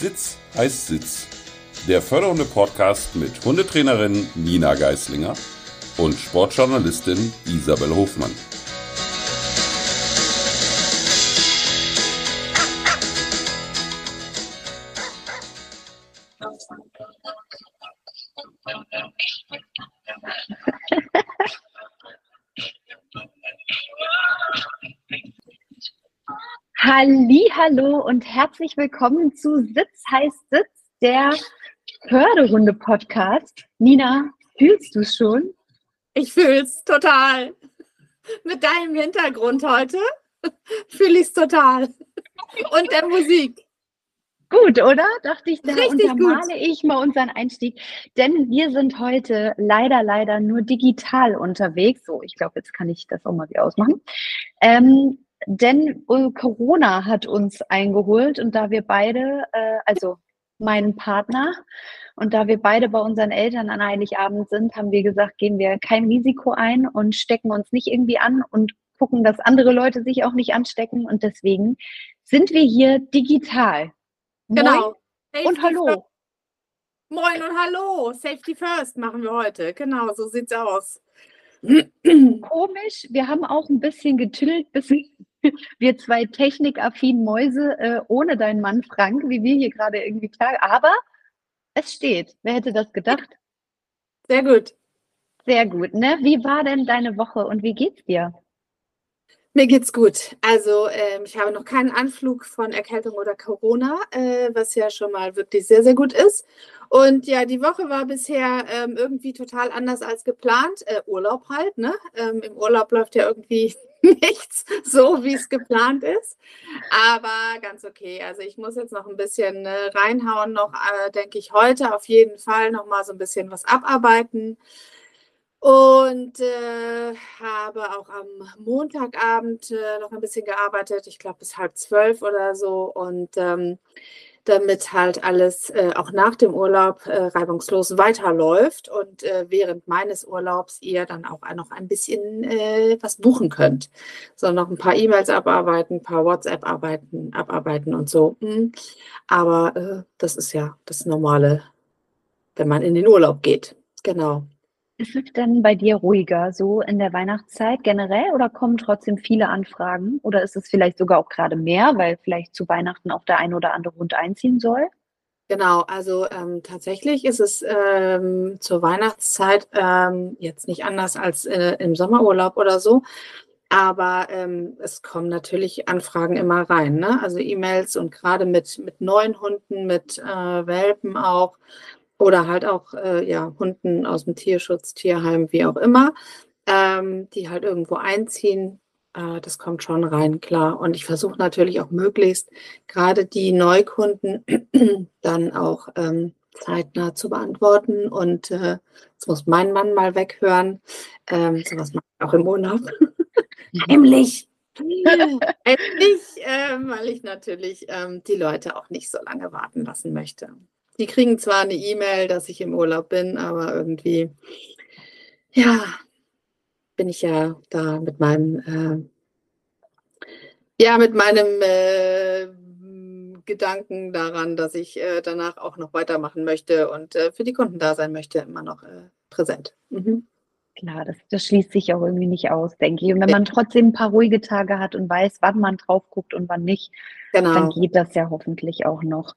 Sitz heißt Sitz. Der fördernde Podcast mit Hundetrainerin Nina Geislinger und Sportjournalistin Isabel Hofmann. Hallo und herzlich willkommen zu Sitz heißt Sitz, der Förderrunde-Podcast. Nina, fühlst du schon? Ich fühle es total. Mit deinem Hintergrund heute fühle ich es total. Und der Musik. Gut, oder? Dachte ich, da Richtig untermale gut. ich mal unseren Einstieg. Denn wir sind heute leider, leider nur digital unterwegs. So, ich glaube, jetzt kann ich das auch mal wieder ausmachen. Ähm, denn äh, Corona hat uns eingeholt und da wir beide, äh, also meinen Partner, und da wir beide bei unseren Eltern an Heiligabend sind, haben wir gesagt, gehen wir kein Risiko ein und stecken uns nicht irgendwie an und gucken, dass andere Leute sich auch nicht anstecken. Und deswegen sind wir hier digital. Moin Genau. und Safety hallo. First. Moin und hallo. Safety First machen wir heute. Genau, so sieht's aus. Komisch, wir haben auch ein bisschen getüttelt, bis wir zwei technikaffinen Mäuse äh, ohne deinen Mann Frank, wie wir hier gerade irgendwie klar. Aber es steht. Wer hätte das gedacht? Sehr gut. Sehr gut, ne? Wie war denn deine Woche und wie geht's dir? Mir geht's gut. Also ähm, ich habe noch keinen Anflug von Erkältung oder Corona, äh, was ja schon mal wirklich sehr, sehr gut ist. Und ja, die Woche war bisher ähm, irgendwie total anders als geplant. Äh, Urlaub halt, ne? Ähm, Im Urlaub läuft ja irgendwie nichts so, wie es geplant ist. Aber ganz okay. Also ich muss jetzt noch ein bisschen äh, reinhauen, noch äh, denke ich heute auf jeden Fall noch mal so ein bisschen was abarbeiten. Und äh, habe auch am Montagabend äh, noch ein bisschen gearbeitet, ich glaube bis halb zwölf oder so. Und ähm, damit halt alles äh, auch nach dem Urlaub äh, reibungslos weiterläuft und äh, während meines Urlaubs ihr dann auch noch ein bisschen äh, was buchen könnt. So noch ein paar E-Mails abarbeiten, ein paar WhatsApp arbeiten, abarbeiten und so. Hm. Aber äh, das ist ja das Normale, wenn man in den Urlaub geht. Genau. Ist es denn bei dir ruhiger so in der Weihnachtszeit generell oder kommen trotzdem viele Anfragen? Oder ist es vielleicht sogar auch gerade mehr, weil vielleicht zu Weihnachten auch der ein oder andere Hund einziehen soll? Genau, also ähm, tatsächlich ist es ähm, zur Weihnachtszeit ähm, jetzt nicht anders als äh, im Sommerurlaub oder so. Aber ähm, es kommen natürlich Anfragen immer rein, ne? Also E-Mails und gerade mit, mit neuen Hunden, mit äh, Welpen auch oder halt auch äh, ja, Hunden aus dem Tierschutz, Tierheim, wie auch immer, ähm, die halt irgendwo einziehen. Äh, das kommt schon rein, klar. Und ich versuche natürlich auch möglichst gerade die Neukunden dann auch ähm, zeitnah zu beantworten. Und äh, jetzt muss mein Mann mal weghören. Ähm, sowas mache ich auch im Urlaub. Heimlich. Heimlich, ähm, weil ich natürlich ähm, die Leute auch nicht so lange warten lassen möchte. Die kriegen zwar eine E-Mail, dass ich im Urlaub bin, aber irgendwie, ja, bin ich ja da mit meinem, äh, ja, mit meinem äh, Gedanken daran, dass ich äh, danach auch noch weitermachen möchte und äh, für die Kunden da sein möchte, immer noch äh, präsent. Mhm. Klar, das, das schließt sich auch irgendwie nicht aus, denke ich. Und wenn man trotzdem ein paar ruhige Tage hat und weiß, wann man drauf guckt und wann nicht, Genau. dann geht das ja hoffentlich auch noch.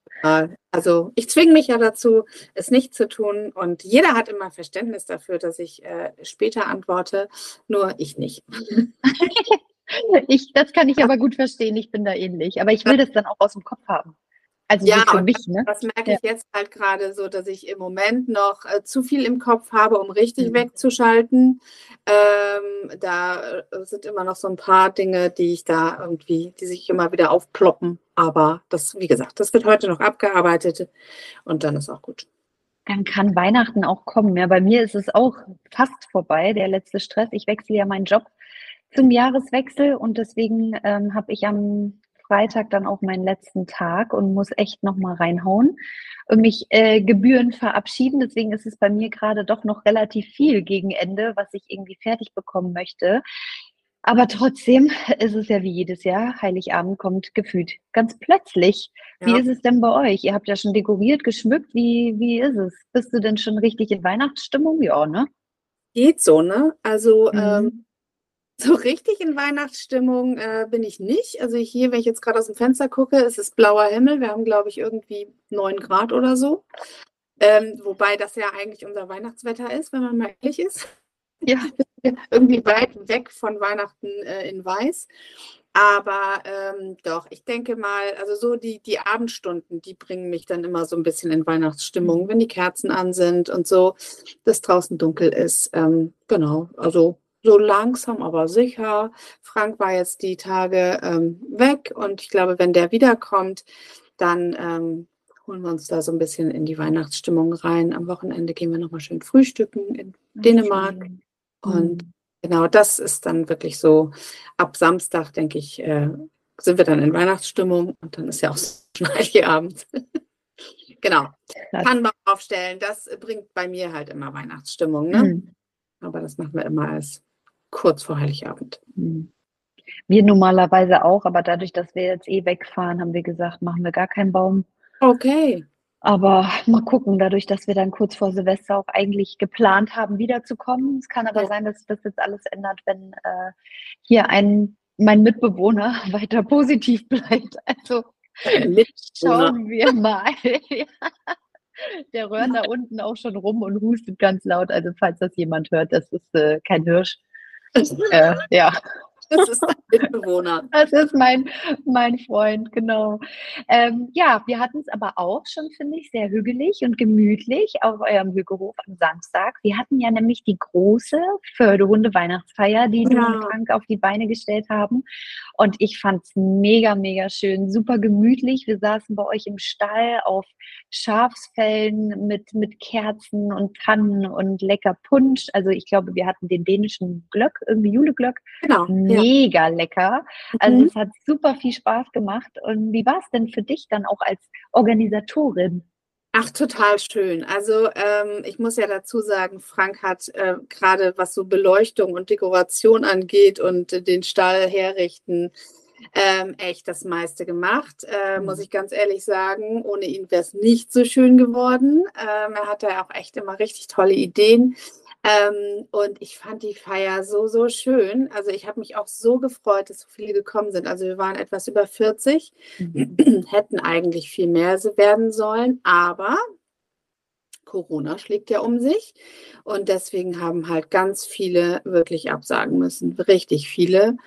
Also ich zwinge mich ja dazu, es nicht zu tun. Und jeder hat immer Verständnis dafür, dass ich äh, später antworte, nur ich nicht. Ich, das kann ich aber gut verstehen, ich bin da ähnlich. Aber ich will das dann auch aus dem Kopf haben. Also Ja, so für mich, ne? Das merke Ja. ich jetzt halt gerade so, dass ich im Moment noch äh, zu viel im Kopf habe, um richtig Mhm. wegzuschalten. Ähm, da äh, sind immer noch so ein paar Dinge, die ich da irgendwie, die sich immer wieder aufploppen. Aber das, wie gesagt, das wird heute noch abgearbeitet und dann ist auch gut. Dann kann Weihnachten auch kommen. Ja, bei mir ist es auch fast vorbei, der letzte Stress. Ich wechsle ja meinen Job zum Jahreswechsel und deswegen ähm, habe ich am Freitag dann auch meinen letzten Tag und muss echt nochmal reinhauen und mich äh, Gebühren verabschieden. Deswegen ist es bei mir gerade doch noch relativ viel gegen Ende, was ich irgendwie fertig bekommen möchte. Aber trotzdem ist es ja wie jedes Jahr, Heiligabend kommt gefühlt ganz plötzlich. Ja. Wie ist es denn bei euch? Ihr habt ja schon dekoriert, geschmückt. Wie, wie ist es? Bist du denn schon richtig in Weihnachtsstimmung? Ja, ne? Geht so, ne? Also mhm. ähm, so richtig in Weihnachtsstimmung äh, bin ich nicht. Also hier, wenn ich jetzt gerade aus dem Fenster gucke, ist es blauer Himmel. Wir haben, glaube ich, irgendwie 9 Grad oder so. Ähm, wobei das ja eigentlich unser Weihnachtswetter ist, wenn man mal ehrlich ist. Ja. irgendwie weit weg von Weihnachten äh, in Weiß. Aber ähm, doch, ich denke mal, also so die, die Abendstunden, die bringen mich dann immer so ein bisschen in Weihnachtsstimmung, mhm. wenn die Kerzen an sind und so, dass draußen dunkel ist. Ähm, genau, also so langsam, aber sicher. Frank war jetzt die Tage ähm, weg und ich glaube, wenn der wiederkommt, dann ähm, holen wir uns da so ein bisschen in die Weihnachtsstimmung rein. Am Wochenende gehen wir nochmal schön frühstücken in Dänemark. Schön. Und mhm. genau das ist dann wirklich so, ab Samstag, denke ich, äh, sind wir dann in Weihnachtsstimmung und dann ist ja auch schon Heiligabend. genau. Kann man aufstellen, das bringt bei mir halt immer Weihnachtsstimmung. Ne? Mhm. Aber das machen wir immer als kurz vor Heiligabend. Mhm. Wir normalerweise auch, aber dadurch, dass wir jetzt eh wegfahren, haben wir gesagt, machen wir gar keinen Baum. Okay. Aber mal gucken, dadurch, dass wir dann kurz vor Silvester auch eigentlich geplant haben, wiederzukommen. Es kann aber ja. sein, dass sich das jetzt alles ändert, wenn äh, hier ein mein Mitbewohner weiter positiv bleibt. Also schauen wir mal. Der röhrt da unten auch schon rum und hustet ganz laut. Also falls das jemand hört, das ist äh, kein Hirsch. Äh, ja. Das ist dein Mitbewohner. Das ist mein, mein Freund, genau. Ähm, ja, wir hatten es aber auch schon, finde ich, sehr hügelig und gemütlich auf eurem Hügelhof am Samstag. Wir hatten ja nämlich die große Förderhunde-Weihnachtsfeier, die ja. du und Frank auf die Beine gestellt haben. Und ich fand es mega, mega schön, super gemütlich. Wir saßen bei euch im Stall auf Schafsfällen mit, mit Kerzen und Tannen und lecker Punsch. Also ich glaube, wir hatten den dänischen Glöck, irgendwie Juleglöck. Genau mega lecker. Also mhm. es hat super viel Spaß gemacht. Und wie war es denn für dich dann auch als Organisatorin? Ach, total schön. Also ähm, ich muss ja dazu sagen, Frank hat äh, gerade was so Beleuchtung und Dekoration angeht und äh, den Stall herrichten, ähm, echt das meiste gemacht, äh, muss mhm. ich ganz ehrlich sagen. Ohne ihn wäre es nicht so schön geworden. Ähm, er hatte ja auch echt immer richtig tolle Ideen. Ähm, und ich fand die Feier so, so schön. Also ich habe mich auch so gefreut, dass so viele gekommen sind. Also wir waren etwas über 40, mhm. hätten eigentlich viel mehr werden sollen, aber Corona schlägt ja um sich. Und deswegen haben halt ganz viele wirklich absagen müssen. Richtig viele.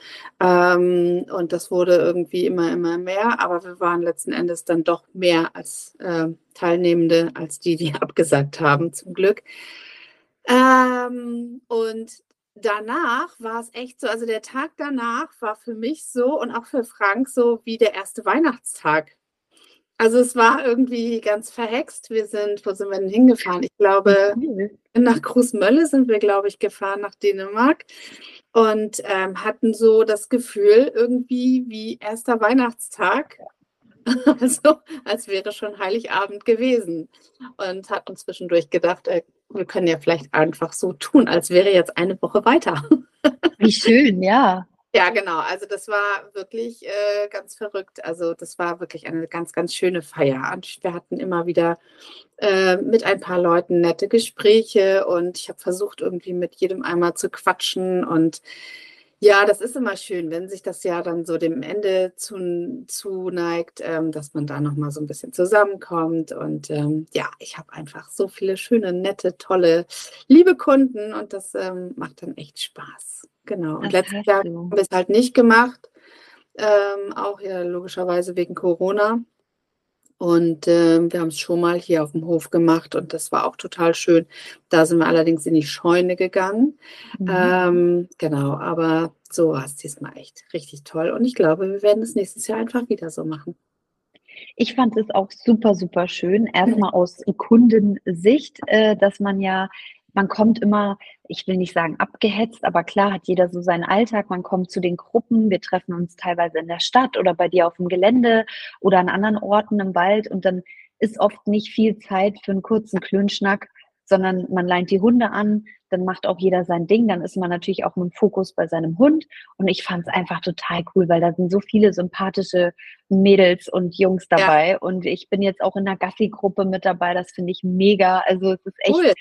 Ähm, und das wurde irgendwie immer, immer mehr. Aber wir waren letzten Endes dann doch mehr als äh, Teilnehmende, als die, die abgesagt haben, zum Glück. Ähm, und danach war es echt so, also der Tag danach war für mich so und auch für Frank so wie der erste Weihnachtstag. Also es war irgendwie ganz verhext. Wir sind, wo sind wir denn hingefahren? Ich glaube, nach Großmölle sind wir, glaube ich, gefahren, nach Dänemark. Und ähm, hatten so das Gefühl, irgendwie wie erster Weihnachtstag. Also als wäre schon Heiligabend gewesen. Und hatten zwischendurch gedacht, äh, wir können ja vielleicht einfach so tun, als wäre jetzt eine Woche weiter. Wie schön, ja. Ja, genau. Also das war wirklich äh, ganz verrückt. Also das war wirklich eine ganz, ganz schöne Feier. Und wir hatten immer wieder äh, mit ein paar Leuten nette Gespräche und ich habe versucht, irgendwie mit jedem einmal zu quatschen und ja, das ist immer schön, wenn sich das Jahr dann so dem Ende zuneigt, ähm, dass man da nochmal so ein bisschen zusammenkommt. Und ähm, ja, ich habe einfach so viele schöne, nette, tolle, liebe Kunden und das ähm, macht dann echt Spaß. Genau. Und letztes Jahr haben wir es halt nicht gemacht, ähm, auch ja logischerweise wegen Corona. Und äh, wir haben es schon mal hier auf dem Hof gemacht und das war auch total schön. Da sind wir allerdings in die Scheune gegangen. Mhm. Ähm, genau, aber so war es diesmal echt richtig toll. Und ich glaube, wir werden es nächstes Jahr einfach wieder so machen. Ich fand es auch super, super schön. Erstmal aus Kundensicht, äh, dass man ja man kommt immer, ich will nicht sagen abgehetzt, aber klar hat jeder so seinen Alltag. Man kommt zu den Gruppen, wir treffen uns teilweise in der Stadt oder bei dir auf dem Gelände oder an anderen Orten im Wald und dann ist oft nicht viel Zeit für einen kurzen Klönschnack, sondern man leint die Hunde an, dann macht auch jeder sein Ding, dann ist man natürlich auch mit dem Fokus bei seinem Hund. Und ich fand es einfach total cool, weil da sind so viele sympathische Mädels und Jungs dabei. Ja. Und ich bin jetzt auch in der Gassi-Gruppe mit dabei. Das finde ich mega. Also es ist echt cool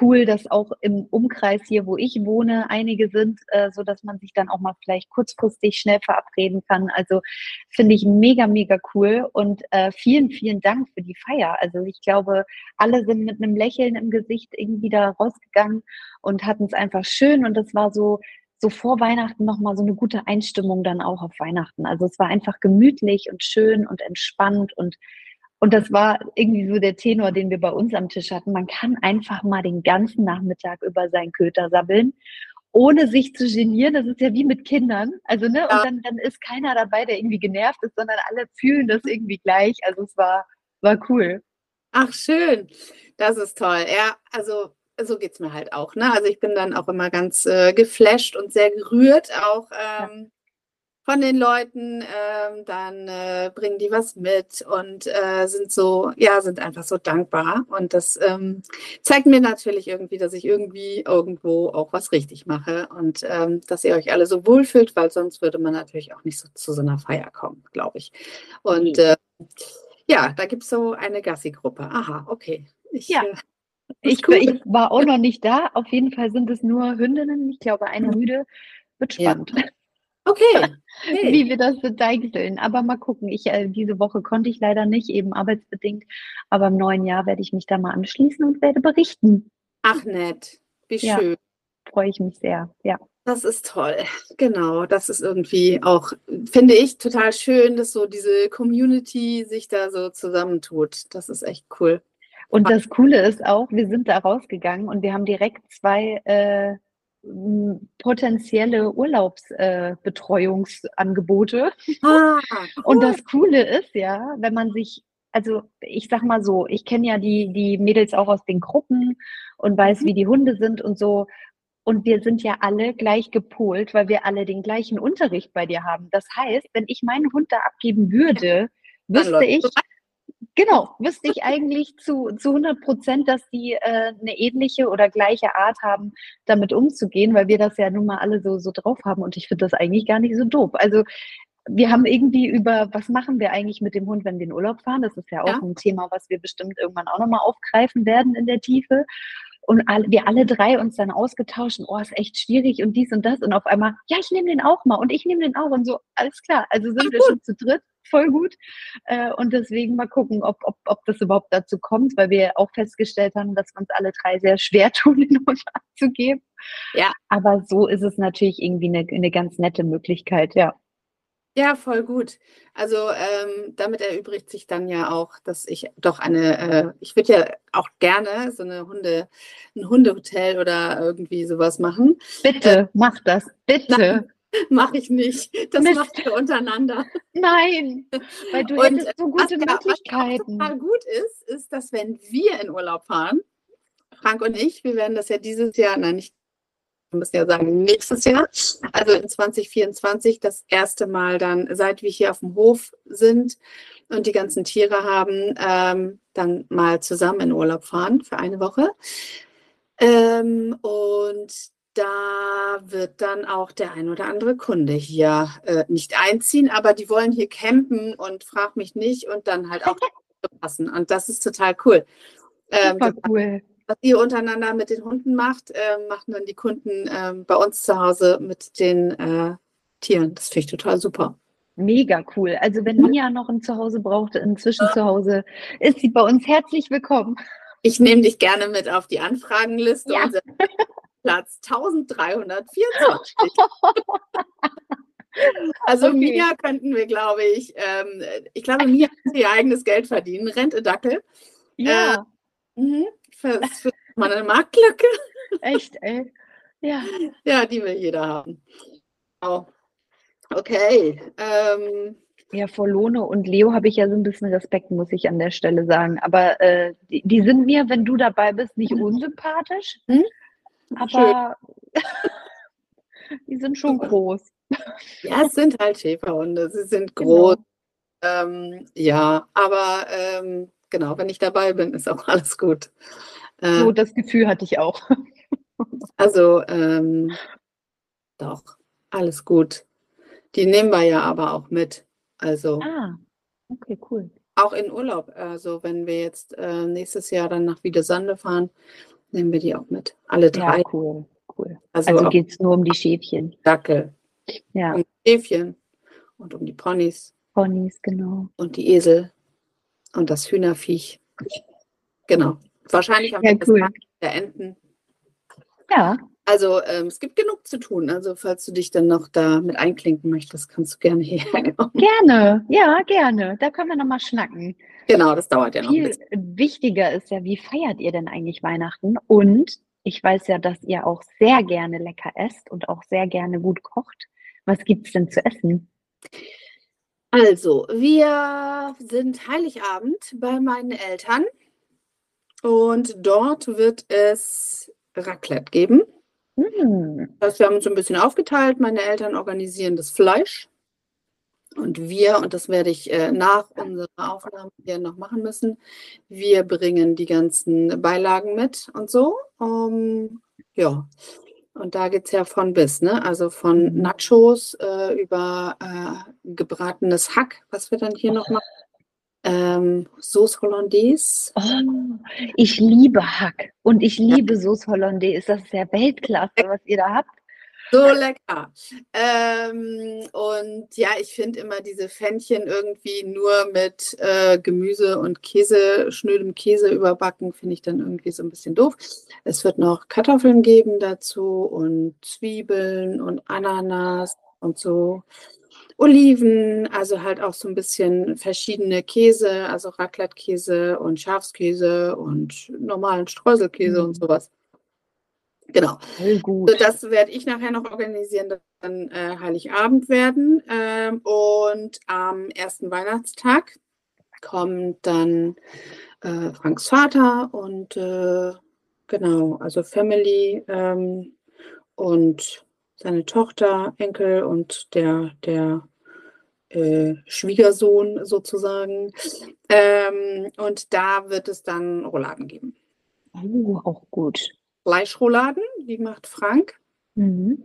cool, dass auch im Umkreis hier, wo ich wohne, einige sind, äh, so dass man sich dann auch mal vielleicht kurzfristig schnell verabreden kann. Also finde ich mega, mega cool und äh, vielen, vielen Dank für die Feier. Also ich glaube, alle sind mit einem Lächeln im Gesicht irgendwie da rausgegangen und hatten es einfach schön und das war so so vor Weihnachten nochmal so eine gute Einstimmung dann auch auf Weihnachten. Also es war einfach gemütlich und schön und entspannt und und das war irgendwie so der Tenor, den wir bei uns am Tisch hatten. Man kann einfach mal den ganzen Nachmittag über seinen Köter sabbeln, ohne sich zu genieren. Das ist ja wie mit Kindern. Also, ne? Ja. Und dann, dann ist keiner dabei, der irgendwie genervt ist, sondern alle fühlen das irgendwie gleich. Also, es war, war cool. Ach, schön. Das ist toll. Ja, also so geht es mir halt auch. Ne? Also ich bin dann auch immer ganz äh, geflasht und sehr gerührt, auch ähm, von den Leuten, ähm, dann äh, bringen die was mit und äh, sind so, ja, sind einfach so dankbar. Und das ähm, zeigt mir natürlich irgendwie, dass ich irgendwie irgendwo auch was richtig mache und ähm, dass ihr euch alle so wohlfühlt, weil sonst würde man natürlich auch nicht so zu so einer Feier kommen, glaube ich. Und äh, ja, da gibt es so eine Gassi-Gruppe. Aha, okay. Ich, ja. Ich, cool. ich, war auch noch nicht da. Auf jeden Fall sind es nur Hündinnen. Ich glaube, eine Müde wird spannend. Ja. Okay. okay. Wie wir das deichseln. Aber mal gucken. Ich, äh, diese Woche konnte ich leider nicht, eben arbeitsbedingt. Aber im neuen Jahr werde ich mich da mal anschließen und werde berichten. Ach, nett. Wie ja, schön. Freue ich mich sehr. Ja. Das ist toll. Genau. Das ist irgendwie auch, finde ich, total schön, dass so diese Community sich da so zusammentut. Das ist echt cool. Und das Coole ist auch, wir sind da rausgegangen und wir haben direkt zwei äh, potenzielle Urlaubsbetreuungsangebote. Äh, ah, cool. Und das Coole ist ja, wenn man sich, also ich sag mal so, ich kenne ja die, die Mädels auch aus den Gruppen und weiß, mhm. wie die Hunde sind und so. Und wir sind ja alle gleich gepolt, weil wir alle den gleichen Unterricht bei dir haben. Das heißt, wenn ich meinen Hund da abgeben würde, wüsste ich, Genau, wüsste ich eigentlich zu, zu 100 Prozent, dass die äh, eine ähnliche oder gleiche Art haben, damit umzugehen, weil wir das ja nun mal alle so, so drauf haben und ich finde das eigentlich gar nicht so doof. Also wir haben irgendwie über, was machen wir eigentlich mit dem Hund, wenn wir in Urlaub fahren? Das ist ja auch ja. ein Thema, was wir bestimmt irgendwann auch nochmal aufgreifen werden in der Tiefe. Und alle, wir alle drei uns dann ausgetauscht, oh, ist echt schwierig und dies und das. Und auf einmal, ja, ich nehme den auch mal und ich nehme den auch und so, alles klar. Also sind Ach, wir schon zu dritt voll gut. Äh, und deswegen mal gucken, ob, ob, ob das überhaupt dazu kommt, weil wir auch festgestellt haben, dass wir uns alle drei sehr schwer tun, den Hund abzugeben. Ja. Aber so ist es natürlich irgendwie eine, eine ganz nette Möglichkeit, ja. Ja, voll gut. Also ähm, damit erübrigt sich dann ja auch, dass ich doch eine, äh, ich würde ja auch gerne so eine Hunde, ein Hundehotel oder irgendwie sowas machen. Bitte, äh, mach das, bitte. Mache ich nicht. Das Mist. macht ihr untereinander. Nein, weil du und hättest so gute was, Möglichkeiten. Was total gut ist, ist, dass wenn wir in Urlaub fahren, Frank und ich, wir werden das ja dieses Jahr, nein, nicht, wir müssen ja sagen, nächstes Jahr, also in 2024, das erste Mal dann, seit wir hier auf dem Hof sind und die ganzen Tiere haben, ähm, dann mal zusammen in Urlaub fahren für eine Woche. Ähm, und da wird dann auch der ein oder andere Kunde hier äh, nicht einziehen, aber die wollen hier campen und frag mich nicht und dann halt auch passen. Und das ist total cool. Ähm, Super cool. Was ihr untereinander mit den Hunden macht, äh, machen dann die Kunden äh, bei uns zu Hause mit den äh, Tieren. Das finde ich total super. Mega cool. Also wenn Mia noch ein Zuhause braucht, inzwischen zu Hause, ist sie bei uns herzlich willkommen. Ich nehme dich gerne mit auf die Anfragenliste. Ja. Platz 1324. also okay. Mia könnten wir, glaube ich, ähm, ich glaube, Mia kann ihr eigenes Geld verdienen. Rente Dackel. Ja. Äh, für, für meine Marktlücke. Echt, ey. Ja. Ja, die will jeder haben. Oh. Okay. Ähm, ja, vor Lone und Leo habe ich ja so ein bisschen Respekt, muss ich an der Stelle sagen. Aber äh, die, die, sind mir, wenn du dabei bist, nicht mhm. unsympathisch. Hm? Aber die sind schon groß. Ja, es sind halt Schäferhunde, sie sind genau. groß. Genau. Ähm, ja, aber ähm, genau, wenn ich dabei bin, ist auch alles gut. Äh, so, das Gefühl hatte ich auch. Also, ähm, doch, alles gut. Die nehmen wir ja aber auch mit. Also Ah, okay, cool. auch in Urlaub. Also wenn wir jetzt äh, nächstes Jahr dann nach Wiedesande fahren, nehmen wir die auch mit. Alle Ja, drei. cool, cool. Also, Also auch geht es nur um die Schäfchen. Dackel, Ja, um die Schäfchen und um die Ponys Ponys, genau. und die Esel und das Hühnerviech. Genau. Wahrscheinlich am Ja, cool. Der Enten. Ja, Also ähm, es gibt genug zu tun. Also falls du dich dann noch da mit einklinken möchtest, kannst du gerne hierher kommen. gerne. Ja, gerne. Da können wir nochmal schnacken. Genau, das dauert ja noch ein Viel bisschen. wichtiger ist ja, wie feiert ihr denn eigentlich Weihnachten? Und ich weiß ja, dass ihr auch sehr gerne lecker esst und auch sehr gerne gut kocht. Was gibt's denn zu essen? Also, wir sind Heiligabend bei meinen Eltern und dort wird es Raclette geben. Hm, Das heißt, wir haben uns so ein bisschen aufgeteilt. Meine Eltern organisieren das Fleisch und wir, und das werde ich äh, nach unserer Aufnahme hier noch machen müssen, wir bringen die ganzen Beilagen mit und so. Um, ja, und da geht es ja von bis, ne? Also von Mhm. Nachos äh, über äh, gebratenes Hack, was wir dann hier noch machen. Ähm, Sauce Hollandaise. Oh, ich liebe Hack und ich liebe Sauce Hollandaise. Das ist ja Weltklasse, was ihr da habt. So lecker. Ähm, und ja, ich finde immer diese Pfännchen irgendwie nur mit äh, Gemüse und Käse, schnödem Käse überbacken, finde ich dann irgendwie so ein bisschen doof. Es wird noch Kartoffeln geben dazu und Zwiebeln und Ananas und so. Oliven, also halt auch so ein bisschen verschiedene Käse, also Raclette-Käse und Schafskäse und normalen Streuselkäse Mhm. und sowas. Genau. Voll So, gut. das werde ich nachher noch organisieren, das dann äh, Heiligabend werden. Ähm, und am ersten Weihnachtstag kommt dann äh, Franks Vater und äh, genau, also Family ähm, und seine Tochter, Enkel und der, der äh, Schwiegersohn sozusagen. Ähm, und da wird es dann Rouladen geben. Oh, auch gut. Fleischrouladen, die macht Frank. Mhm.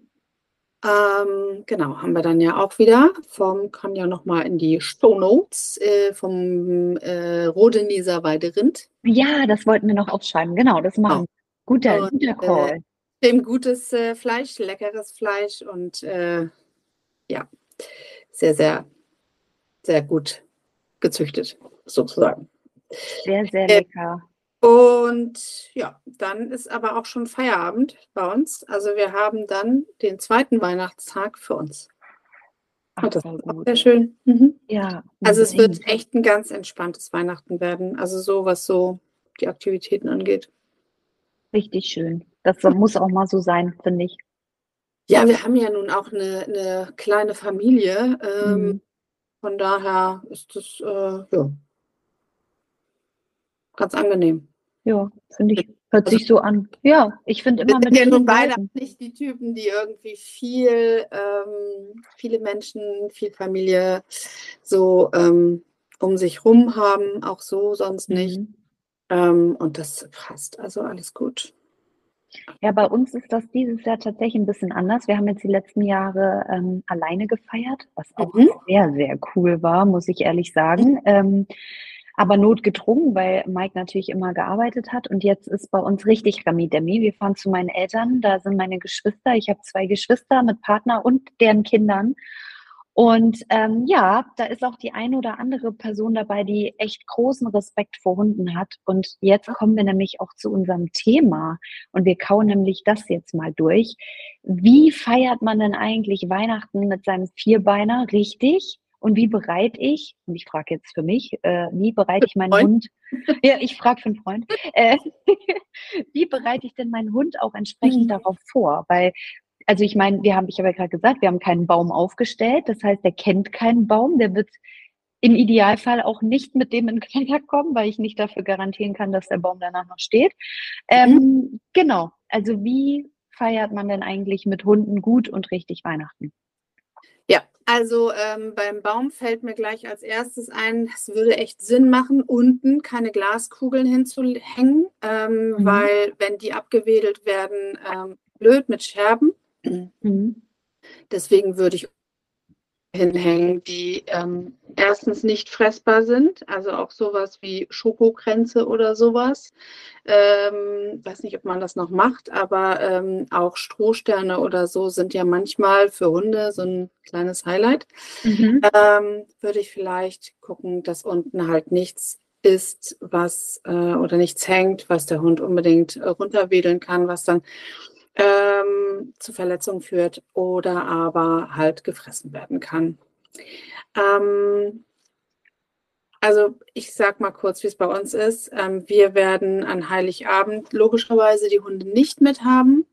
Ähm, genau, haben wir dann ja auch wieder vom, kann ja nochmal in die Show Notes äh, vom äh, Rodenieser Weiderind. Ja, das wollten wir noch aufschreiben. Genau, das machen wir. Guter, Und, guter äh, Call. Dem gutes äh, Fleisch, leckeres Fleisch und äh, ja, sehr, sehr, sehr gut gezüchtet, sozusagen. Sehr, sehr äh, lecker. Und ja, dann ist aber auch schon Feierabend bei uns. Also wir haben dann den zweiten Weihnachtstag für uns. Ach, Und das ist auch sehr schön. Mhm. Ja, Also es wird echt ein ganz entspanntes Weihnachten werden. Also so, was so die Aktivitäten angeht. richtig schön. Das muss auch mal so sein, finde ich. Ja, wir haben ja nun auch eine, eine kleine Familie. Ähm, Mhm. Von daher ist das äh, ja, ganz angenehm. Ja, finde ich, hört Also- sich so an. Ja, ich finde Wir immer sind mit ja nun beide nicht die Typen, die irgendwie viel, ähm, viele Menschen, viel Familie so ähm, um sich rum haben, auch so sonst nicht. Mhm. Ähm, und das passt, also alles gut. Ja, bei uns ist das dieses Jahr tatsächlich ein bisschen anders. Wir haben jetzt die letzten Jahre ähm, alleine gefeiert, was auch Mhm. sehr, sehr cool war, muss ich ehrlich sagen. Ähm, aber notgedrungen, weil Mike natürlich immer gearbeitet hat. Und jetzt ist bei uns richtig Rami-Demi. Wir fahren zu meinen Eltern, da sind meine Geschwister. Ich habe zwei Geschwister mit Partner und deren Kindern. Und ähm, ja, da ist auch die eine oder andere Person dabei, die echt großen Respekt vor Hunden hat. Und jetzt kommen wir nämlich auch zu unserem Thema. Und wir kauen nämlich das jetzt mal durch. Wie feiert man denn eigentlich Weihnachten mit seinem Vierbeiner richtig? Und wie bereite ich, und ich frage jetzt für mich, äh, wie bereite ich meinen Freund? Hund, ja, ich frage für einen Freund, äh, wie bereite ich denn meinen Hund auch entsprechend Mhm. darauf vor? Weil also ich meine, wir haben, ich habe ja gerade gesagt, wir haben keinen Baum aufgestellt. Das heißt, der kennt keinen Baum. Der wird im Idealfall auch nicht mit dem in Kontakt kommen, weil ich nicht dafür garantieren kann, dass der Baum danach noch steht. Ähm, genau. Also wie feiert man denn eigentlich mit Hunden gut und richtig Weihnachten? Ja, also ähm, beim Baum fällt mir gleich als erstes ein, es würde echt Sinn machen, unten keine Glaskugeln hinzuhängen, ähm, mhm. weil wenn die abgewedelt werden, ähm, blöd mit Scherben. Mhm. Deswegen würde ich hinhängen, die ähm, erstens nicht fressbar sind, also auch sowas wie Schokokränze oder sowas. Ähm, weiß nicht, ob man das noch macht, aber ähm, auch Strohsterne oder so sind ja manchmal für Hunde so ein kleines Highlight. Mhm. Ähm, würde ich vielleicht gucken, dass unten halt nichts ist, was äh, oder nichts hängt, was der Hund unbedingt äh, runterwedeln kann, was dann ähm, zu Verletzungen führt oder aber halt gefressen werden kann. Ähm, also ich sage mal kurz, wie es bei uns ist. Ähm, wir werden an Heiligabend logischerweise die Hunde nicht mithaben.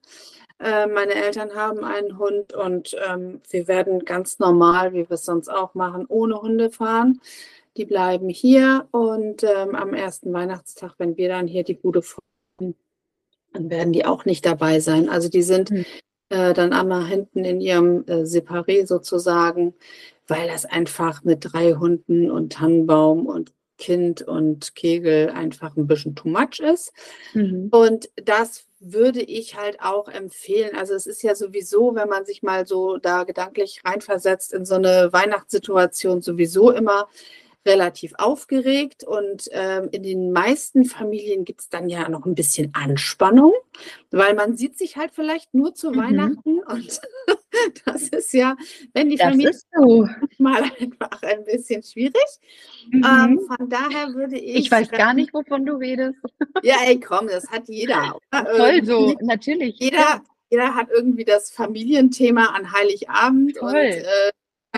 Äh, meine Eltern haben einen Hund und ähm, wir werden ganz normal, wie wir es sonst auch machen, ohne Hunde fahren. Die bleiben hier und ähm, am ersten Weihnachtstag, wenn wir dann hier die Bude dann werden die auch nicht dabei sein. Also die sind mhm. äh, dann einmal hinten in ihrem äh, Separé sozusagen, weil das einfach mit drei Hunden und Tannenbaum und Kind und Kegel einfach ein bisschen too much ist. Mhm. Und das würde ich halt auch empfehlen. Also es ist ja sowieso, wenn man sich mal so da gedanklich reinversetzt in so eine Weihnachtssituation, sowieso immer relativ aufgeregt und ähm, in den meisten Familien gibt es dann ja noch ein bisschen Anspannung, weil man sieht sich halt vielleicht nur zu mhm. Weihnachten und das ist ja, wenn die das Familie so. mal einfach ein bisschen schwierig. Mhm. Ähm, von daher würde ich. Ich weiß gar nicht, wovon du redest. Ja, ey, komm, das hat jeder. Toll so, natürlich. Jeder, jeder hat irgendwie das Familienthema an Heiligabend Toll. und äh,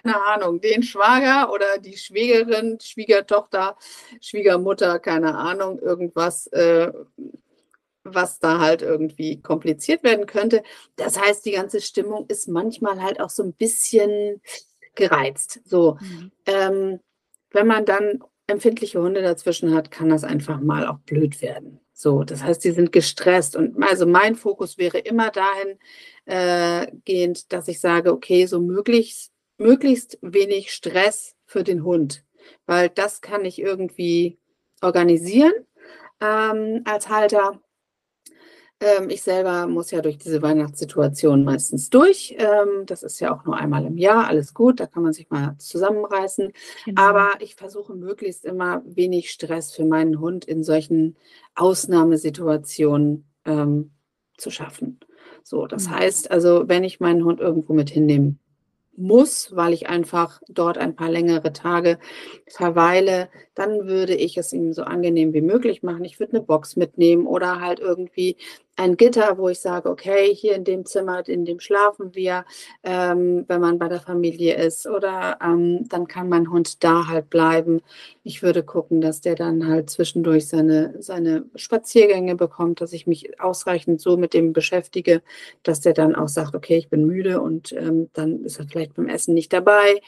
keine Ahnung, den Schwager oder die Schwägerin, Schwiegertochter, Schwiegermutter, keine Ahnung, irgendwas, äh, was da halt irgendwie kompliziert werden könnte. Das heißt, die ganze Stimmung ist manchmal halt auch so ein bisschen gereizt. So, mhm. ähm, wenn man dann empfindliche Hunde dazwischen hat, kann das einfach mal auch blöd werden. So, das heißt, die sind gestresst und also mein Fokus wäre immer dahin äh, gehend, dass ich sage, okay, so möglichst möglichst wenig Stress für den Hund, weil das kann ich irgendwie organisieren ähm, als Halter. Ähm, ich selber muss ja durch diese Weihnachtssituation meistens durch. Ähm, das ist ja auch nur einmal im Jahr, alles gut, da kann man sich mal zusammenreißen. Genau. Aber ich versuche möglichst immer wenig Stress für meinen Hund in solchen Ausnahmesituationen ähm, zu schaffen. So, das mhm. heißt also, wenn ich meinen Hund irgendwo mit hinnehme, muss, weil ich einfach dort ein paar längere Tage verweile, dann würde ich es ihm so angenehm wie möglich machen. Ich würde eine Box mitnehmen oder halt irgendwie ein Gitter, wo ich sage, okay, hier in dem Zimmer, in dem schlafen wir, ähm, wenn man bei der Familie ist. Oder ähm, dann kann mein Hund da halt bleiben. Ich würde gucken, dass der dann halt zwischendurch seine, seine Spaziergänge bekommt, dass ich mich ausreichend so mit dem beschäftige, dass der dann auch sagt, okay, ich bin müde und ähm, dann ist er vielleicht beim Essen nicht dabei.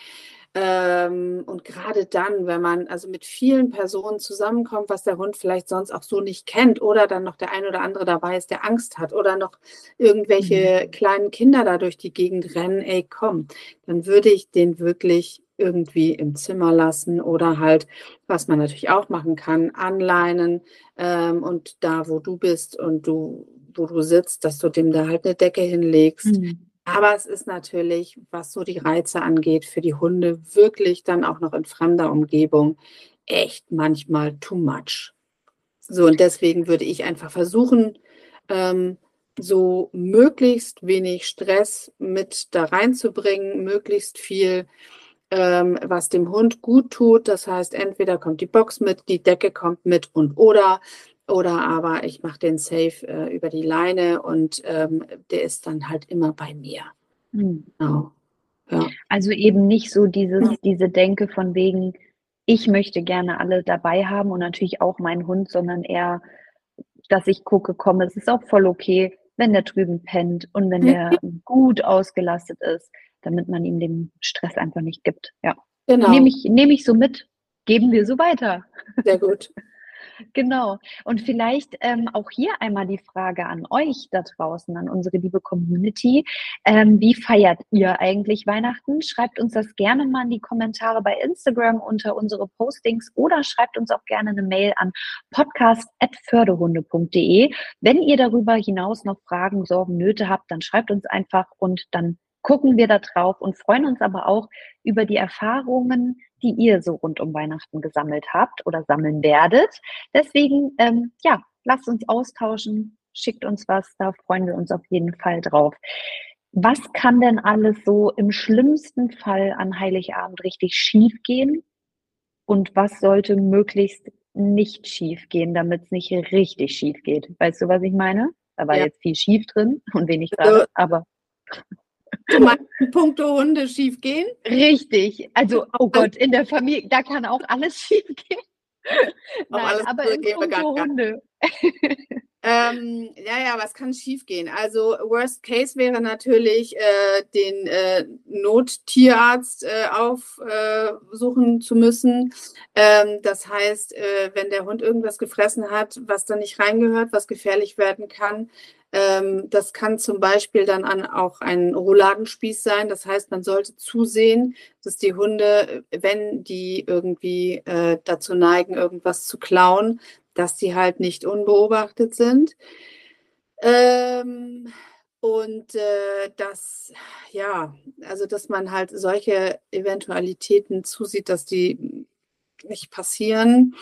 Ähm, und gerade dann, wenn man also mit vielen Personen zusammenkommt, was der Hund vielleicht sonst auch so nicht kennt, oder dann noch der ein oder andere dabei ist, der Angst hat, oder noch irgendwelche mhm. kleinen Kinder da durch die Gegend rennen, ey, komm, dann würde ich den wirklich irgendwie im Zimmer lassen oder halt, was man natürlich auch machen kann, anleinen ähm, und da, wo du bist und du, wo du sitzt, dass du dem da halt eine Decke hinlegst. Mhm aber es ist natürlich, was so die Reize angeht, für die Hunde wirklich dann auch noch in fremder Umgebung echt manchmal too much. So, und deswegen würde ich einfach versuchen, ähm, so möglichst wenig Stress mit da reinzubringen, möglichst viel, ähm, was dem Hund gut tut. Das heißt, entweder kommt die Box mit, die Decke kommt mit und oder oder aber ich mache den Safe äh, über die Leine und ähm, der ist dann halt immer bei mir. Mhm. Genau. Ja. Also eben nicht so dieses, diese Denke von wegen, ich möchte gerne alle dabei haben und natürlich auch meinen Hund, sondern eher, dass ich gucke, komm, es ist auch voll okay, wenn der drüben pennt und wenn der gut ausgelastet ist, damit man ihm den Stress einfach nicht gibt. Ja. Genau. Nehme ich, nehm ich so mit, geben wir so weiter. Sehr gut. Genau. Und vielleicht ähm, auch hier einmal die Frage an euch da draußen, an unsere liebe Community. Ähm, wie feiert ihr eigentlich Weihnachten? Schreibt uns das gerne mal in die Kommentare bei Instagram unter unsere Postings oder schreibt uns auch gerne eine Mail an podcast.förderhunde.de. Wenn ihr darüber hinaus noch Fragen, Sorgen, Nöte habt, dann schreibt uns einfach und dann gucken wir da drauf und freuen uns aber auch über die Erfahrungen, die ihr so rund um Weihnachten gesammelt habt oder sammeln werdet. Deswegen, ähm, ja, lasst uns austauschen, schickt uns was, da freuen wir uns auf jeden Fall drauf. Was kann denn alles so im schlimmsten Fall an Heiligabend richtig schief gehen? Und was sollte möglichst nicht schief gehen, damit es nicht richtig schief geht? Weißt du, was ich meine? Da war ja. jetzt viel schief drin und wenig dran, aber Du meinst, Punkte Hunde schief gehen? Richtig. Also, oh Gott, in der Familie, da kann auch alles schief gehen. Nein, alles aber in puncto Hunde. ähm, ja, ja, was kann schief gehen? Also Worst Case wäre natürlich, äh, den äh, Nottierarzt äh, aufsuchen zu müssen. Ähm, das heißt, äh, wenn der Hund irgendwas gefressen hat, was da nicht reingehört, was gefährlich werden kann, das kann zum Beispiel dann an auch ein Rouladenspieß sein. Das heißt, man sollte zusehen, dass die Hunde, wenn die irgendwie äh, dazu neigen, irgendwas zu klauen, dass die halt nicht unbeobachtet sind. Ähm, und äh, dass, ja, also dass man halt solche Eventualitäten zusieht, dass die nicht passieren.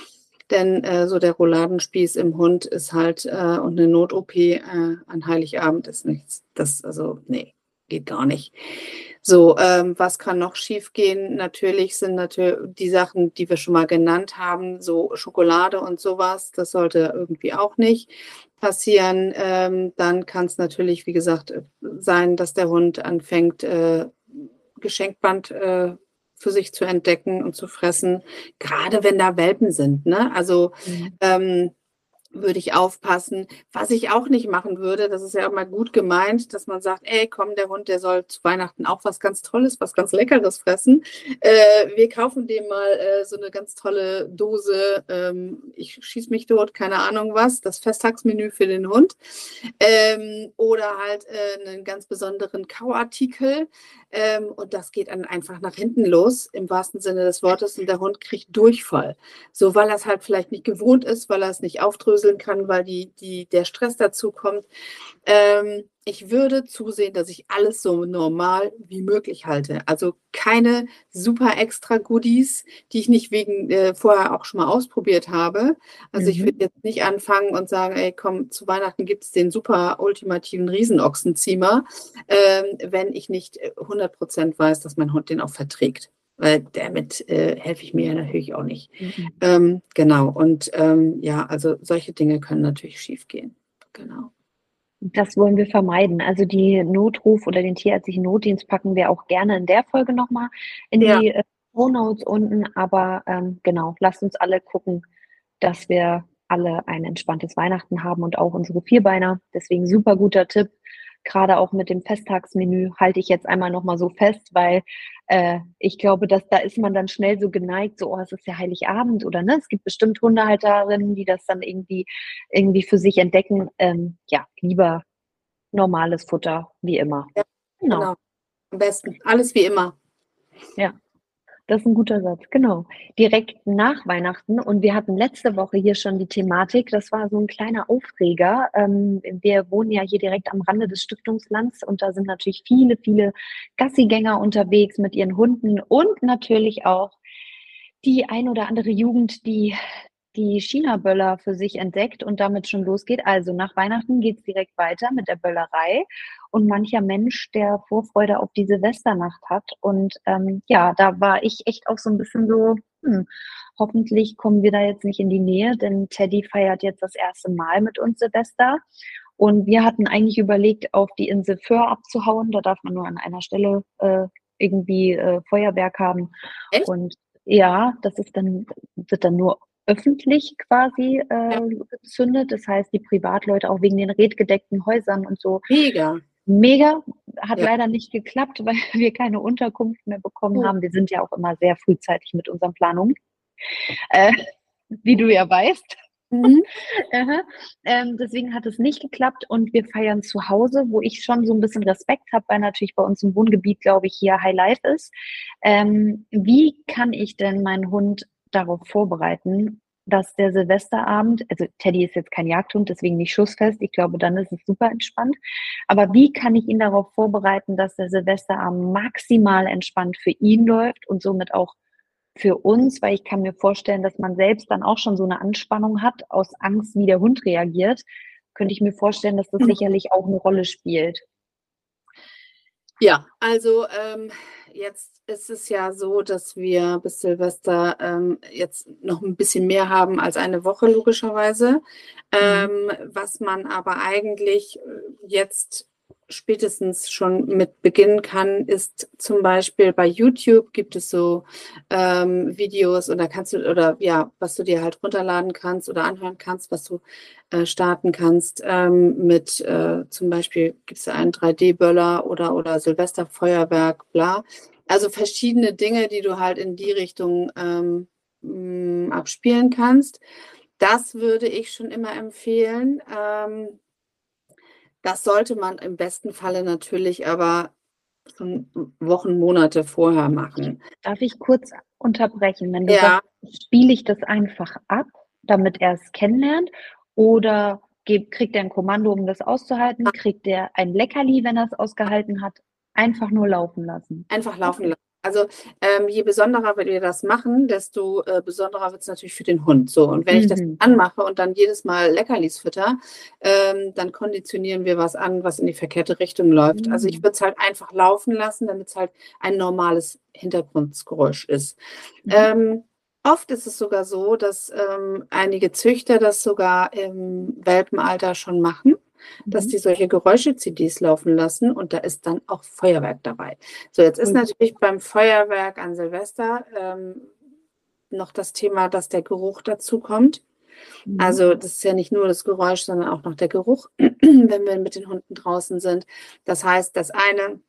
Denn äh, so der Rouladenspieß im Hund ist halt äh, und eine Not-OP äh, an Heiligabend ist nichts. Das, also, nee, geht gar nicht. So, ähm, was kann noch schiefgehen? Natürlich sind natürlich die Sachen, die wir schon mal genannt haben, so Schokolade und sowas. Das sollte irgendwie auch nicht passieren. Ähm, dann kann es natürlich, wie gesagt, sein, dass der Hund anfängt, äh, Geschenkband äh, für sich zu entdecken und zu fressen, gerade wenn da Welpen sind. Ne? Also mhm. ähm, würde ich aufpassen. Was ich auch nicht machen würde, das ist ja immer gut gemeint, dass man sagt, ey, komm, der Hund, der soll zu Weihnachten auch was ganz Tolles, was ganz Leckeres fressen. Äh, wir kaufen dem mal äh, so eine ganz tolle Dose, ähm, ich schieß mich tot, keine Ahnung was, das Festtagsmenü für den Hund. Ähm, oder halt äh, einen ganz besonderen Kauartikel. Ähm, und das geht dann einfach nach hinten los, im wahrsten Sinne des Wortes, und der Hund kriegt Durchfall. So, weil er es halt vielleicht nicht gewohnt ist, weil er es nicht aufdröseln kann, weil die, die, der Stress dazu kommt. Ähm, ich würde zusehen, dass ich alles so normal wie möglich halte. Also keine super extra Goodies, die ich nicht wegen äh, vorher auch schon mal ausprobiert habe. Also mhm. ich würde jetzt nicht anfangen und sagen, ey, komm, zu Weihnachten gibt es den super ultimativen Riesenochsenziemer, ähm, wenn ich nicht 100% äh, weiß, dass mein Hund den auch verträgt. Weil damit äh, helfe ich mir ja natürlich auch nicht. Mhm. Ähm, genau. Und ähm, ja, also solche Dinge können natürlich schief gehen. Genau. Das wollen wir vermeiden. Also die Notruf oder den tierärztlichen Notdienst packen wir auch gerne in der Folge nochmal in ja. die äh, Notes unten. Aber ähm, genau, lasst uns alle gucken, dass wir alle ein entspanntes Weihnachten haben und auch unsere Vierbeiner. Deswegen super guter Tipp gerade auch mit dem Festtagsmenü halte ich jetzt einmal nochmal so fest, weil äh, ich glaube, dass da ist man dann schnell so geneigt, so, oh, es ist ja Heiligabend oder ne, es gibt bestimmt Hundehalterinnen, die das dann irgendwie, irgendwie für sich entdecken. Ähm, ja, lieber normales Futter, wie immer. Ja, genau. genau. Am besten. Alles wie immer. Ja. Das ist ein guter Satz, genau. Direkt nach Weihnachten. Und wir hatten letzte Woche hier schon die Thematik, das war so ein kleiner Aufreger. Ähm, wir wohnen ja hier direkt am Rande des Stiftungslands und da sind natürlich viele, viele Gassigänger unterwegs mit ihren Hunden und natürlich auch die ein oder andere Jugend, die die China-Böller für sich entdeckt und damit schon losgeht. Also nach Weihnachten geht es direkt weiter mit der Böllerei und mancher Mensch, der Vorfreude auf die Silvesternacht hat. Und ähm, ja, da war ich echt auch so ein bisschen so, hm, hoffentlich kommen wir da jetzt nicht in die Nähe, denn Teddy feiert jetzt das erste Mal mit uns Silvester. Und wir hatten eigentlich überlegt, auf die Insel Föhr abzuhauen. Da darf man nur an einer Stelle äh, irgendwie äh, Feuerwerk haben. Echt? Und ja, das ist dann, wird dann nur öffentlich quasi äh, ja. gezündet. Das heißt, die Privatleute auch wegen den redgedeckten Häusern und so. Mega. Mega. Hat ja. leider nicht geklappt, weil wir keine Unterkunft mehr bekommen oh. haben. Wir sind ja auch immer sehr frühzeitig mit unseren Planungen. Äh, wie du ja weißt. Mhm. ähm, deswegen hat es nicht geklappt und wir feiern zu Hause, wo ich schon so ein bisschen Respekt habe, weil natürlich bei uns im Wohngebiet, glaube ich, hier High Life ist. Ähm, wie kann ich denn meinen Hund darauf vorbereiten, dass der Silvesterabend, also Teddy ist jetzt kein Jagdhund, deswegen nicht schussfest, ich glaube, dann ist es super entspannt. Aber wie kann ich ihn darauf vorbereiten, dass der Silvesterabend maximal entspannt für ihn läuft und somit auch für uns, weil ich kann mir vorstellen, dass man selbst dann auch schon so eine Anspannung hat aus Angst, wie der Hund reagiert, könnte ich mir vorstellen, dass das mhm. sicherlich auch eine Rolle spielt. Ja, also ähm, jetzt ist es ja so, dass wir bis Silvester ähm, jetzt noch ein bisschen mehr haben als eine Woche, logischerweise. Mhm. Ähm, was man aber eigentlich äh, jetzt spätestens schon mit beginnen kann, ist zum Beispiel bei YouTube gibt es so ähm, Videos oder kannst du oder ja, was du dir halt runterladen kannst oder anhören kannst, was du äh, starten kannst ähm, mit äh, zum Beispiel gibt es einen 3D-Böller oder oder Silvesterfeuerwerk, bla. Also verschiedene Dinge, die du halt in die Richtung ähm, mh, abspielen kannst. Das würde ich schon immer empfehlen. Ähm, das sollte man im besten Falle natürlich aber schon Wochen, Monate vorher machen. Darf ich kurz unterbrechen? Wenn du ja. sagst, spiele ich das einfach ab, damit er es kennenlernt? Oder kriegt er ein Kommando, um das auszuhalten? Kriegt er ein Leckerli, wenn er es ausgehalten hat? Einfach nur laufen lassen. Einfach laufen lassen. Also ähm, je besonderer wir das machen, desto äh, besonderer wird es natürlich für den Hund. So, und wenn mhm. ich das mhm. anmache und dann jedes Mal Leckerlis fütter, ähm, dann konditionieren wir was an, was in die verkehrte Richtung läuft. Mhm. Also ich mhm. würde es halt einfach laufen lassen, damit es halt ein normales Hintergrundgeräusch ist. Mhm. Ähm, Oft ist es sogar so, dass ähm, einige Züchter das sogar im Welpenalter schon machen dass mhm. die solche Geräusche-CDs laufen lassen und da ist dann auch Feuerwerk dabei. So, jetzt ist natürlich beim Feuerwerk an Silvester ähm, noch das Thema, dass der Geruch dazu kommt. Mhm. Also das ist ja nicht nur das Geräusch, sondern auch noch der Geruch, wenn wir mit den Hunden draußen sind. Das heißt, das eine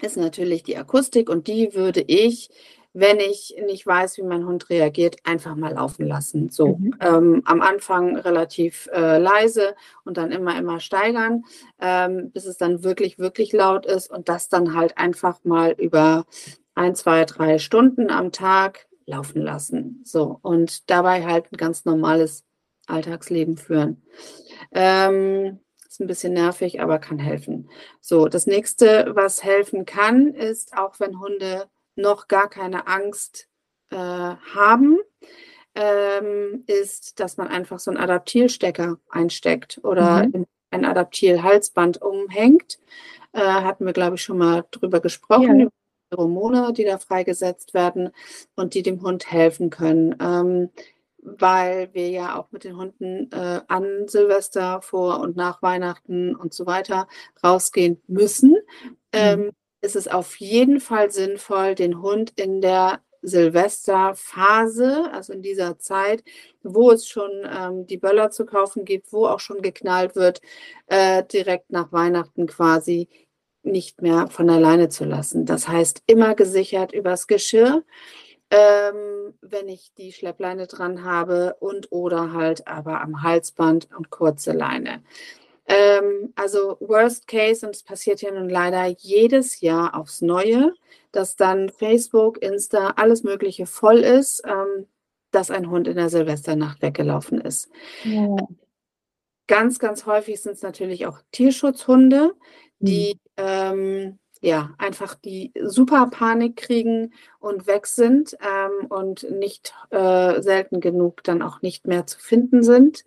ist natürlich die Akustik und die würde ich wenn ich nicht weiß, wie mein Hund reagiert, einfach mal laufen lassen. So mhm. ähm, am Anfang relativ äh, leise und dann immer, immer steigern, ähm, bis es dann wirklich, wirklich laut ist und das dann halt einfach mal über ein, zwei, drei Stunden am Tag laufen lassen. So und dabei halt ein ganz normales Alltagsleben führen. Ähm, ist ein bisschen nervig, aber kann helfen. So, das nächste, was helfen kann, ist auch wenn Hunde noch gar keine Angst äh, haben, ähm, ist, dass man einfach so einen Adaptilstecker einsteckt oder mhm. ein Adaptil-Halsband umhängt. Äh, hatten wir, glaube ich, schon mal drüber gesprochen, ja. über Hormone, die da freigesetzt werden und die dem Hund helfen können. Ähm, weil wir ja auch mit den Hunden äh, an Silvester vor und nach Weihnachten und so weiter rausgehen müssen. Mhm. Ähm, ist es auf jeden Fall sinnvoll, den Hund in der Silvesterphase, also in dieser Zeit, wo es schon ähm, die Böller zu kaufen gibt, wo auch schon geknallt wird, äh, direkt nach Weihnachten quasi nicht mehr von alleine zu lassen. Das heißt, immer gesichert übers Geschirr, ähm, wenn ich die Schleppleine dran habe und oder halt aber am Halsband und kurze Leine. Ähm, also Worst Case, und es passiert ja nun leider jedes Jahr aufs Neue, dass dann Facebook, Insta, alles Mögliche voll ist, ähm, dass ein Hund in der Silvesternacht weggelaufen ist. Ja. Ganz, ganz häufig sind es natürlich auch Tierschutzhunde, die mhm. ähm, ja einfach die super Panik kriegen und weg sind ähm, und nicht äh, selten genug dann auch nicht mehr zu finden sind.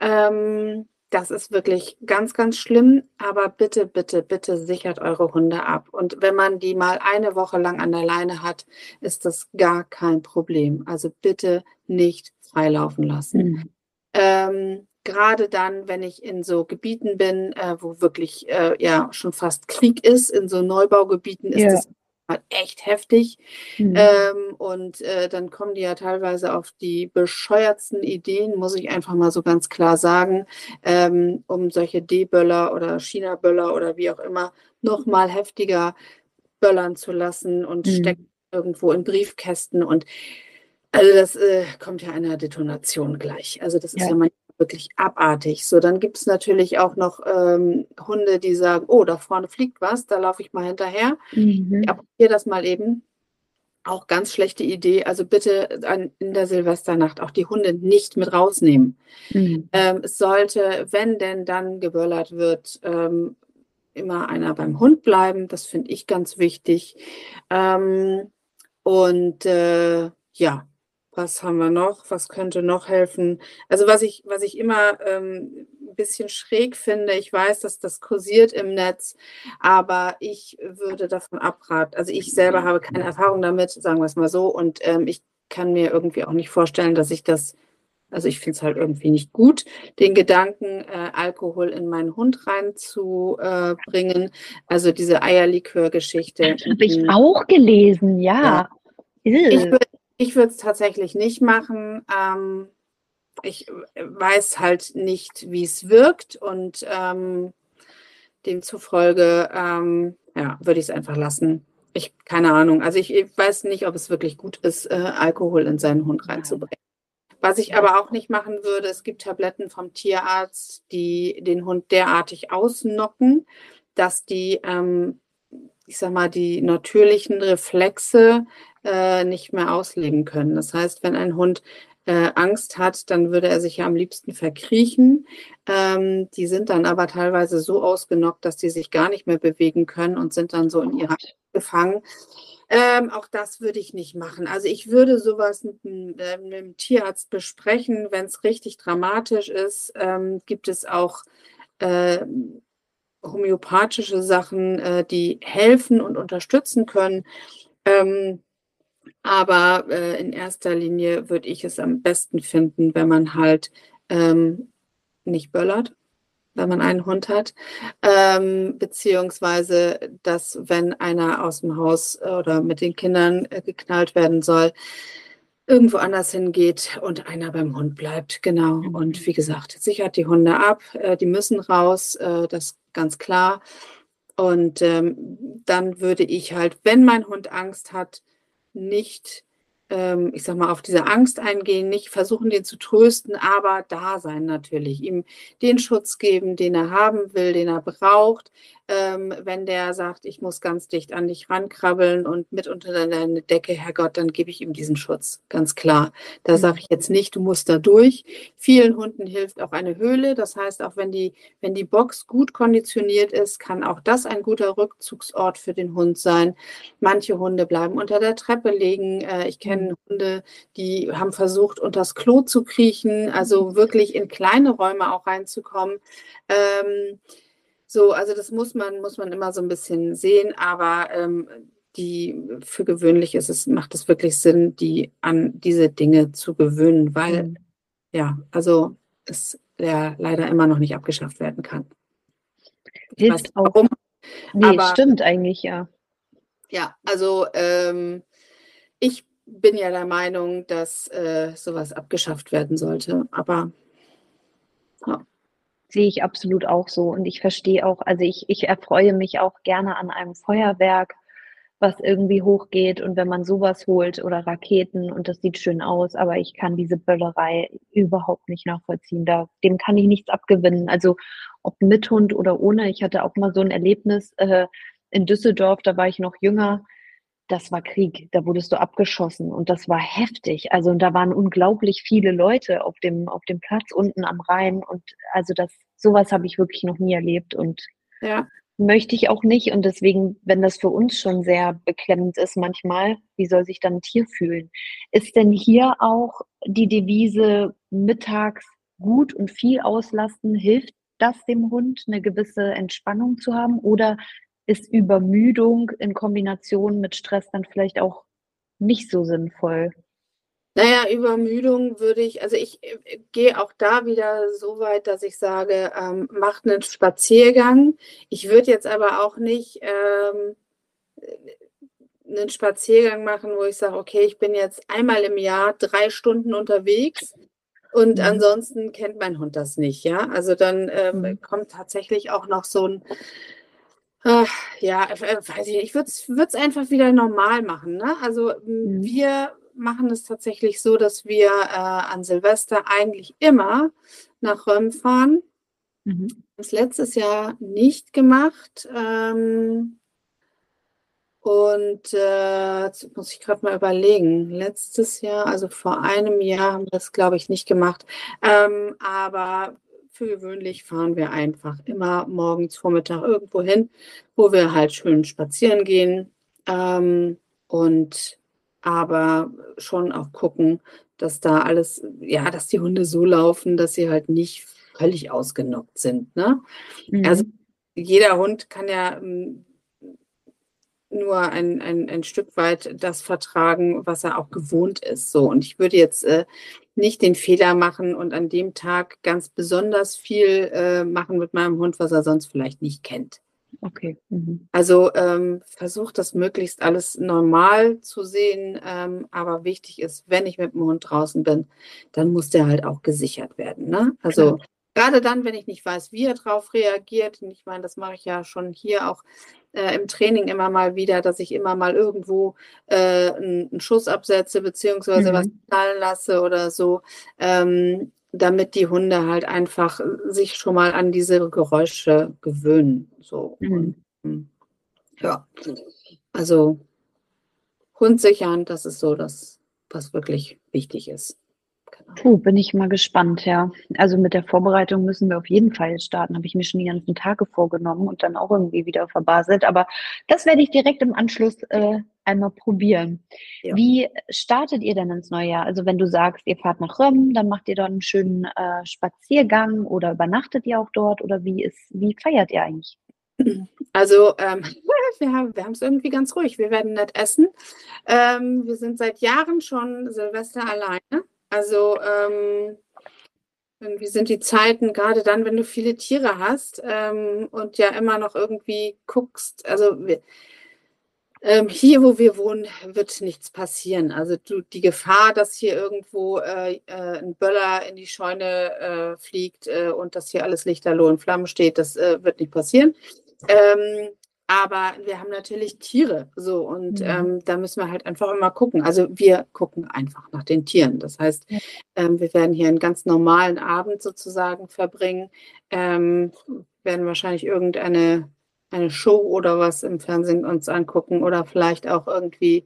Ähm, das ist wirklich ganz, ganz schlimm. Aber bitte, bitte, bitte sichert eure Hunde ab. Und wenn man die mal eine Woche lang an der Leine hat, ist das gar kein Problem. Also bitte nicht freilaufen lassen. Mhm. Ähm, Gerade dann, wenn ich in so Gebieten bin, äh, wo wirklich äh, ja schon fast Krieg ist, in so Neubaugebieten ist es halt echt heftig. Mhm. Ähm, und äh, dann kommen die ja teilweise auf die bescheuertsten Ideen, muss ich einfach mal so ganz klar sagen, ähm, um solche D-Böller oder China-Böller oder wie auch immer noch mal heftiger böllern zu lassen und mhm. stecken irgendwo in Briefkästen und Also das äh, kommt ja einer Detonation gleich. Also das ist ja, ja manchmal wirklich abartig. So, dann gibt es natürlich auch noch ähm, Hunde, die sagen, oh, da vorne fliegt was, da laufe ich mal hinterher. Mhm. Ich apportiere das mal eben. Auch ganz schlechte Idee. Also bitte an, in der Silvesternacht auch die Hunde nicht mit rausnehmen. Mhm. Ähm, es sollte, wenn denn dann geböllert wird, ähm, immer einer beim Hund bleiben. Das finde ich ganz wichtig. Ähm, und äh, ja, was haben wir noch? Was könnte noch helfen? Also was ich, was ich immer ähm, ein bisschen schräg finde, ich weiß, dass das kursiert im Netz, aber ich würde davon abraten. Also ich selber habe keine Erfahrung damit, sagen wir es mal so, und ähm, ich kann mir irgendwie auch nicht vorstellen, dass ich das, also ich finde es halt irgendwie nicht gut, den Gedanken, äh, Alkohol in meinen Hund reinzubringen. Äh, also diese Eierlikör-Geschichte. Habe ich auch gelesen, ja. ja. Ich würde ich würde es tatsächlich nicht machen. Ähm, ich weiß halt nicht, wie es wirkt und ähm, demzufolge ähm, ja, würde ich es einfach lassen. Ich keine Ahnung. Also ich, ich, weiß nicht, ob es wirklich gut ist, äh, Alkohol in seinen Hund reinzubringen. Was ich aber auch nicht machen würde, es gibt Tabletten vom Tierarzt, die den Hund derartig ausnocken, dass die, ähm, ich sag mal, die natürlichen Reflexe äh, nicht mehr ausleben können. Das heißt, wenn ein Hund äh, Angst hat, dann würde er sich ja am liebsten verkriechen. Ähm, die sind dann aber teilweise so ausgenockt, dass die sich gar nicht mehr bewegen können und sind dann so in ihrer gefangen. Ähm, auch das würde ich nicht machen. Also ich würde sowas mit, äh, mit dem Tierarzt besprechen, wenn es richtig dramatisch ist. Ähm, gibt es auch äh, homöopathische Sachen, äh, die helfen und unterstützen können. Ähm, aber äh, in erster Linie würde ich es am besten finden, wenn man halt ähm, nicht böllert, wenn man einen Hund hat, ähm, beziehungsweise dass wenn einer aus dem Haus oder mit den Kindern äh, geknallt werden soll, irgendwo anders hingeht und einer beim Hund bleibt. Genau. Mhm. Und wie gesagt, sichert die Hunde ab, äh, die müssen raus, äh, das ganz klar. Und ähm, dann würde ich halt, wenn mein Hund Angst hat, nicht, ähm, ich sag mal, auf diese Angst eingehen, nicht versuchen, den zu trösten, aber da sein natürlich, ihm den Schutz geben, den er haben will, den er braucht, ähm, wenn der sagt, ich muss ganz dicht an dich rankrabbeln und mit unter deine Decke, Herrgott, dann gebe ich ihm diesen Schutz, ganz klar. Da sage ich jetzt nicht, du musst da durch. Vielen Hunden hilft auch eine Höhle. Das heißt, auch wenn die, wenn die Box gut konditioniert ist, kann auch das ein guter Rückzugsort für den Hund sein. Manche Hunde bleiben unter der Treppe liegen. Äh, ich kenne Hunde, die haben versucht, unter das Klo zu kriechen, also wirklich in kleine Räume auch reinzukommen. Ähm, so, also das muss man, muss man immer so ein bisschen sehen, aber ähm, die für gewöhnlich ist es, macht es wirklich Sinn, die an diese Dinge zu gewöhnen, weil mhm. ja, also es ja leider immer noch nicht abgeschafft werden kann. Hilft weiß, warum, nee, aber, stimmt eigentlich, ja. Ja, also ähm, ich bin ja der Meinung, dass äh, sowas abgeschafft werden sollte, aber ja sehe ich absolut auch so. Und ich verstehe auch, also ich, ich erfreue mich auch gerne an einem Feuerwerk, was irgendwie hochgeht und wenn man sowas holt oder Raketen und das sieht schön aus, aber ich kann diese Böllerei überhaupt nicht nachvollziehen. Da, dem kann ich nichts abgewinnen. Also ob mit Hund oder ohne. Ich hatte auch mal so ein Erlebnis äh, in Düsseldorf, da war ich noch jünger das war Krieg. Da wurdest du abgeschossen und das war heftig. Also und da waren unglaublich viele Leute auf dem auf dem Platz unten am Rhein und also das sowas habe ich wirklich noch nie erlebt und ja. möchte ich auch nicht und deswegen, wenn das für uns schon sehr beklemmend ist manchmal, wie soll sich dann ein Tier fühlen? Ist denn hier auch die Devise mittags gut und viel auslasten hilft das dem Hund eine gewisse Entspannung zu haben oder ist Übermüdung in Kombination mit Stress dann vielleicht auch nicht so sinnvoll? Naja, Übermüdung würde ich, also ich äh, gehe auch da wieder so weit, dass ich sage, ähm, macht einen Spaziergang. Ich würde jetzt aber auch nicht ähm, einen Spaziergang machen, wo ich sage, okay, ich bin jetzt einmal im Jahr drei Stunden unterwegs und mhm. ansonsten kennt mein Hund das nicht, ja. Also dann ähm, mhm. kommt tatsächlich auch noch so ein Ach, ja, äh, weiß ich nicht. Ich würde es einfach wieder normal machen. Ne? Also mhm. wir machen es tatsächlich so, dass wir äh, an Silvester eigentlich immer nach Röm fahren. Mhm. Das letztes Jahr nicht gemacht. Ähm, und äh, jetzt muss ich gerade mal überlegen. Letztes Jahr, also vor einem Jahr, haben wir das, glaube ich, nicht gemacht. Ähm, aber für gewöhnlich fahren wir einfach immer morgens, Vormittag irgendwo hin, wo wir halt schön spazieren gehen. Ähm, und aber schon auch gucken, dass da alles, ja, dass die Hunde so laufen, dass sie halt nicht völlig ausgenockt sind. Ne? Mhm. Also jeder Hund kann ja ähm, nur ein, ein, ein Stück weit das vertragen, was er auch gewohnt ist. So, und ich würde jetzt äh, nicht den Fehler machen und an dem Tag ganz besonders viel äh, machen mit meinem Hund, was er sonst vielleicht nicht kennt. Okay. Mhm. Also ähm, versucht das möglichst alles normal zu sehen, ähm, aber wichtig ist, wenn ich mit dem Hund draußen bin, dann muss der halt auch gesichert werden. Ne? Also Klar. Gerade dann, wenn ich nicht weiß, wie er darauf reagiert, und ich meine, das mache ich ja schon hier auch äh, im Training immer mal wieder, dass ich immer mal irgendwo äh, einen, Schuss absetze, beziehungsweise mhm. was knallen lasse oder so. Ähm, damit die Hunde halt einfach sich schon mal an diese Geräusche gewöhnen. So. Mhm. Hm, ja, also Hund sichern, das ist so das, was wirklich wichtig ist. Puh, bin ich mal gespannt, ja. Also mit der Vorbereitung müssen wir auf jeden Fall starten. Habe ich mir schon die ganzen Tage vorgenommen und dann auch irgendwie wieder verbaselt. Aber das werde ich direkt im Anschluss äh, einmal probieren. Ja. Wie startet ihr denn ins neue Jahr? Also wenn du sagst, ihr fahrt nach Röm, dann macht ihr dort einen schönen äh, Spaziergang oder übernachtet ihr auch dort oder wie ist, wie feiert ihr eigentlich? Also ähm, wir haben wir es irgendwie ganz ruhig. Wir werden nicht essen. Ähm, wir sind seit Jahren schon Silvester alleine. Also ähm, irgendwie sind die Zeiten, gerade dann, wenn du viele Tiere hast ähm, und ja immer noch irgendwie guckst, also ähm, hier, wo wir wohnen, wird nichts passieren. Also du, die Gefahr, dass hier irgendwo äh, äh, ein Böller in die Scheune äh, fliegt äh, und dass hier alles lichterloh in Flammen steht, das äh, wird nicht passieren. Ähm, aber wir haben natürlich Tiere so und mhm. ähm, da müssen wir halt einfach immer gucken. Also wir gucken einfach nach den Tieren. Das heißt, ähm, wir werden hier einen ganz normalen Abend sozusagen verbringen, ähm, werden wahrscheinlich irgendeine eine Show oder was im Fernsehen uns angucken oder vielleicht auch irgendwie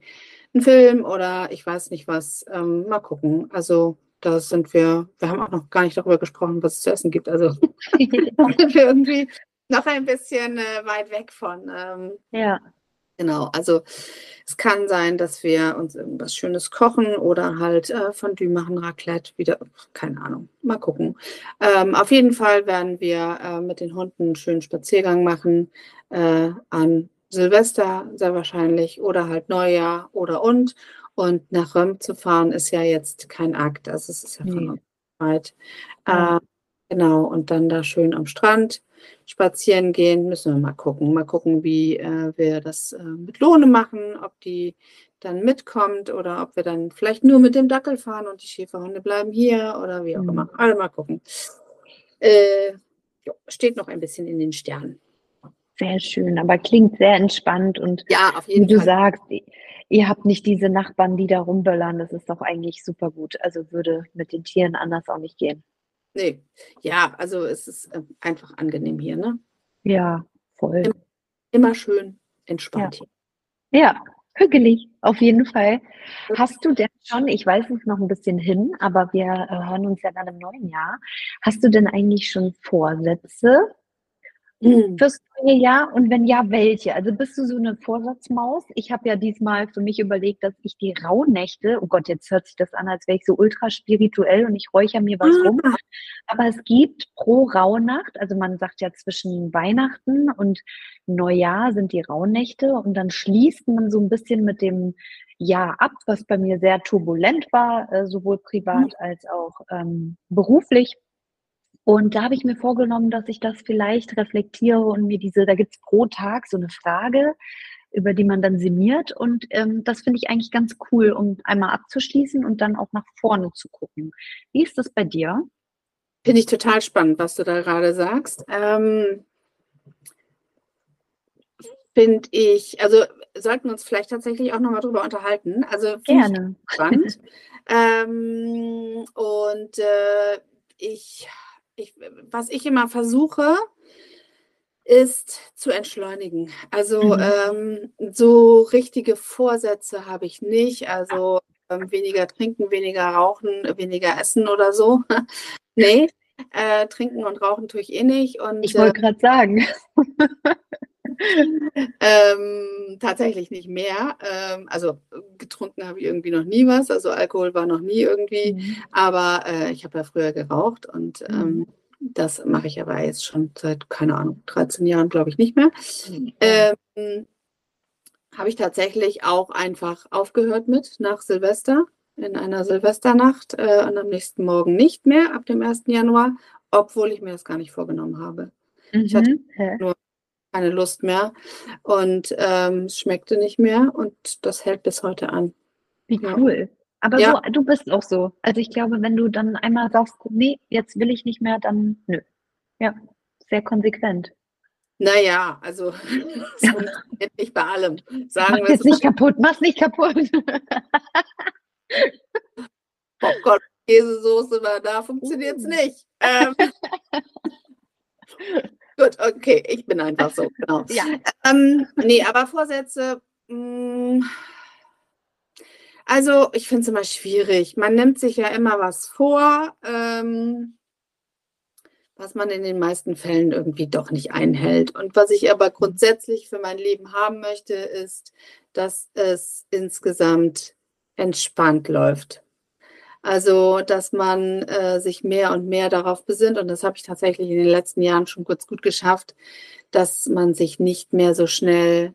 einen Film oder ich weiß nicht was. Ähm, mal gucken. Also da sind wir, wir haben auch noch gar nicht darüber gesprochen, was es zu essen gibt. Also wir irgendwie noch ein bisschen äh, weit weg von. Ähm, ja. Genau, also es kann sein, dass wir uns irgendwas Schönes kochen oder halt äh, Fondue machen, Raclette, wieder, keine Ahnung, mal gucken. Ähm, auf jeden Fall werden wir äh, mit den Hunden einen schönen Spaziergang machen äh, an Silvester sehr wahrscheinlich oder halt Neujahr oder und. Und nach Röm zu fahren ist ja jetzt kein Akt, also es ist ja von nee. weit. Ja. Äh, genau, und dann da schön am Strand spazieren gehen, müssen wir mal gucken. Mal gucken, wie äh, wir das äh, mit Lohne machen, ob die dann mitkommt oder ob wir dann vielleicht nur mit dem Dackel fahren und die Schäferhunde bleiben hier oder wie auch mhm. immer. Also mal gucken. Äh, jo, steht noch ein bisschen in den Sternen. Sehr schön, aber klingt sehr entspannt und ja, auf jeden wie Fall. du sagst, ihr habt nicht diese Nachbarn, die da rumböllern. Das ist doch eigentlich super gut. Also würde mit den Tieren anders auch nicht gehen. Nee, ja, also es ist äh, einfach angenehm hier, ne? Ja, voll. Immer, immer schön entspannt ja. hier. Ja, hügelig, auf jeden Fall. Hast du denn schon, ich weiß es noch ein bisschen hin, aber wir äh, hören uns ja dann im neuen Jahr. Hast du denn eigentlich schon Vorsätze mhm. fürs neue Jahr? Und wenn ja, welche? Also bist du so eine Vorsatzmaus? Ich habe ja diesmal für mich überlegt, dass ich die Rauhnächte, oh Gott, jetzt hört sich das an, als wäre ich so ultra spirituell und ich räuchere mir was rum. Ah. Aber es gibt pro Rauhnacht, also man sagt ja zwischen Weihnachten und Neujahr sind die Rauhnächte und dann schließt man so ein bisschen mit dem Jahr ab, was bei mir sehr turbulent war, äh, sowohl privat mhm. als auch ähm, beruflich. Und da habe ich mir vorgenommen, dass ich das vielleicht reflektiere und mir diese, da gibt es pro Tag so eine Frage, über die man dann sinniert. Und ähm, das finde ich eigentlich ganz cool, um einmal abzuschließen und dann auch nach vorne zu gucken. Wie ist das bei dir? Finde ich total spannend, was du da gerade sagst. Ähm, Finde ich, also sollten uns vielleicht tatsächlich auch nochmal drüber unterhalten. Also Gerne. spannend. ähm, und äh, ich, ich, was ich immer versuche, ist zu entschleunigen. Also mhm. ähm, so richtige Vorsätze habe ich nicht. Also ähm, weniger trinken, weniger rauchen, weniger essen oder so. nee, äh, trinken und rauchen tue ich eh nicht. Und, ich wollte äh, gerade sagen. ähm, tatsächlich nicht mehr. Ähm, also getrunken habe ich irgendwie noch nie was. Also Alkohol war noch nie irgendwie. Mhm. Aber äh, ich habe ja früher geraucht und mhm. ähm, das mache ich aber jetzt schon seit, keine Ahnung, 13 Jahren, glaube ich, nicht mehr. Mhm. Ähm, habe ich tatsächlich auch einfach aufgehört mit nach Silvester, in einer Silvesternacht äh, und am nächsten Morgen nicht mehr ab dem 1. Januar, obwohl ich mir das gar nicht vorgenommen habe. Mhm. Ich hatte mhm. nur keine Lust mehr und ähm, es schmeckte nicht mehr und das hält bis heute an. Wie cool. Aber ja. so, du bist auch so. Also ich glaube, wenn du dann einmal sagst, nee, jetzt will ich nicht mehr, dann nö. Ja, sehr konsequent. Naja, also nicht bei allem. Sagen mach jetzt nicht kaputt, mach's nicht kaputt. Popcorn, Käsesoße war da, funktioniert es uh. nicht. Ähm, gut, okay, ich bin einfach so, genau. Ja. Ähm, nee, aber Vorsätze, mh, mm, also ich finde es immer schwierig. Man nimmt sich ja immer was vor. Ähm, was man in den meisten Fällen irgendwie doch nicht einhält. Und was ich aber grundsätzlich für mein Leben haben möchte, ist, dass es insgesamt entspannt läuft. Also, dass man äh, sich mehr und mehr darauf besinnt, und das habe ich tatsächlich in den letzten Jahren schon kurz gut geschafft, dass man sich nicht mehr so schnell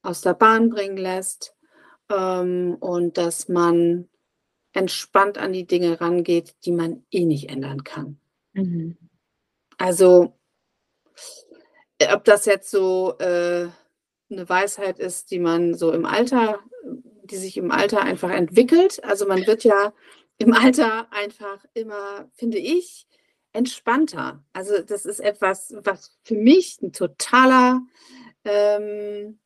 aus der Bahn bringen lässt ähm, und dass man entspannt an die Dinge rangeht, die man eh nicht ändern kann. Mhm. Also, ob das jetzt so äh, eine Weisheit ist, die man so im Alter, die sich im Alter einfach entwickelt. Also man wird ja im Alter einfach immer, finde ich, entspannter. Also das ist etwas, was für mich ein totaler, ähm,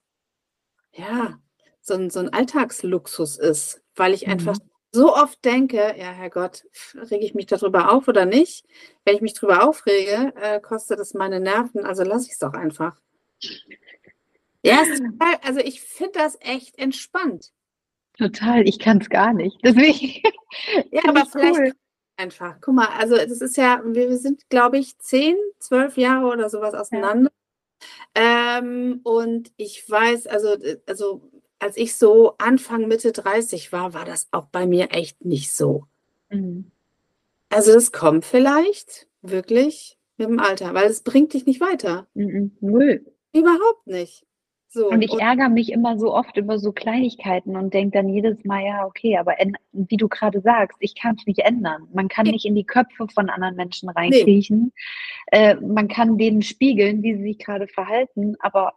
ja, so ein, so ein Alltagsluxus ist, weil ich mhm. einfach so oft denke, ja, Herrgott, rege ich mich darüber auf oder nicht? Wenn ich mich darüber aufrege, äh, kostet es meine Nerven, also lasse ich es doch einfach. Ja, total, also ich finde das echt entspannt. Total, ich kann es gar nicht. Deswegen. ja, aber vielleicht cool. einfach. Guck mal, also das ist ja, wir sind, glaube ich, zehn, zwölf Jahre oder sowas auseinander. Ja. Ähm, und ich weiß, also, also als ich so Anfang, Mitte 30 war, war das auch bei mir echt nicht so. Mhm. Also es kommt vielleicht wirklich mit dem Alter, weil es bringt dich nicht weiter. Mhm. Null. Überhaupt nicht. So, und ich und ärgere mich immer so oft über so Kleinigkeiten und denke dann jedes Mal, ja, okay, aber wie du gerade sagst, ich kann es nicht ändern. Man kann nicht in die Köpfe von anderen Menschen reinkriechen. Nee. Äh, man kann denen spiegeln, wie sie sich gerade verhalten, aber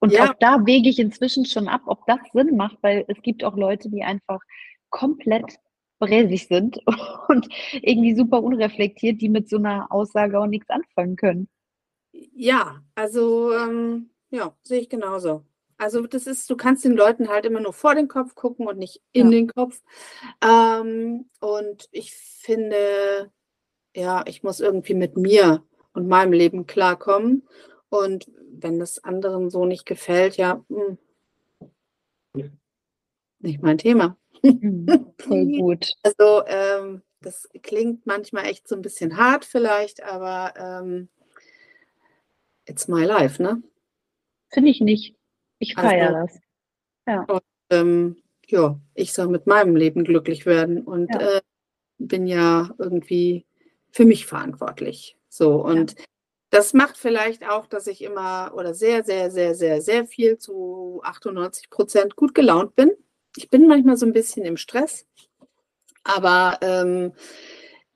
und ja. auch da wege ich inzwischen schon ab, ob das Sinn macht, weil es gibt auch Leute, die einfach komplett bräsig sind und irgendwie super unreflektiert, die mit so einer Aussage auch nichts anfangen können. Ja, also ähm, ja, sehe ich genauso. Also das ist, du kannst den Leuten halt immer nur vor den Kopf gucken und nicht in ja. den Kopf. Ähm, und ich finde, ja, ich muss irgendwie mit mir und meinem Leben klarkommen. Und wenn das anderen so nicht gefällt, ja, mh, hm, nicht mein Thema. Mhm, voll gut. Also ähm, das klingt manchmal echt so ein bisschen hart vielleicht, aber ähm, it's my life, ne? Finde ich nicht. Ich feiere also, das. Ja. Und, ähm, ja, ich soll mit meinem Leben glücklich werden und ja. äh, bin ja irgendwie für mich verantwortlich. So und ja. Das macht vielleicht auch, dass ich immer oder sehr, sehr, sehr, sehr, sehr viel zu 98 Prozent gut gelaunt bin. Ich bin manchmal so ein bisschen im Stress, aber ähm,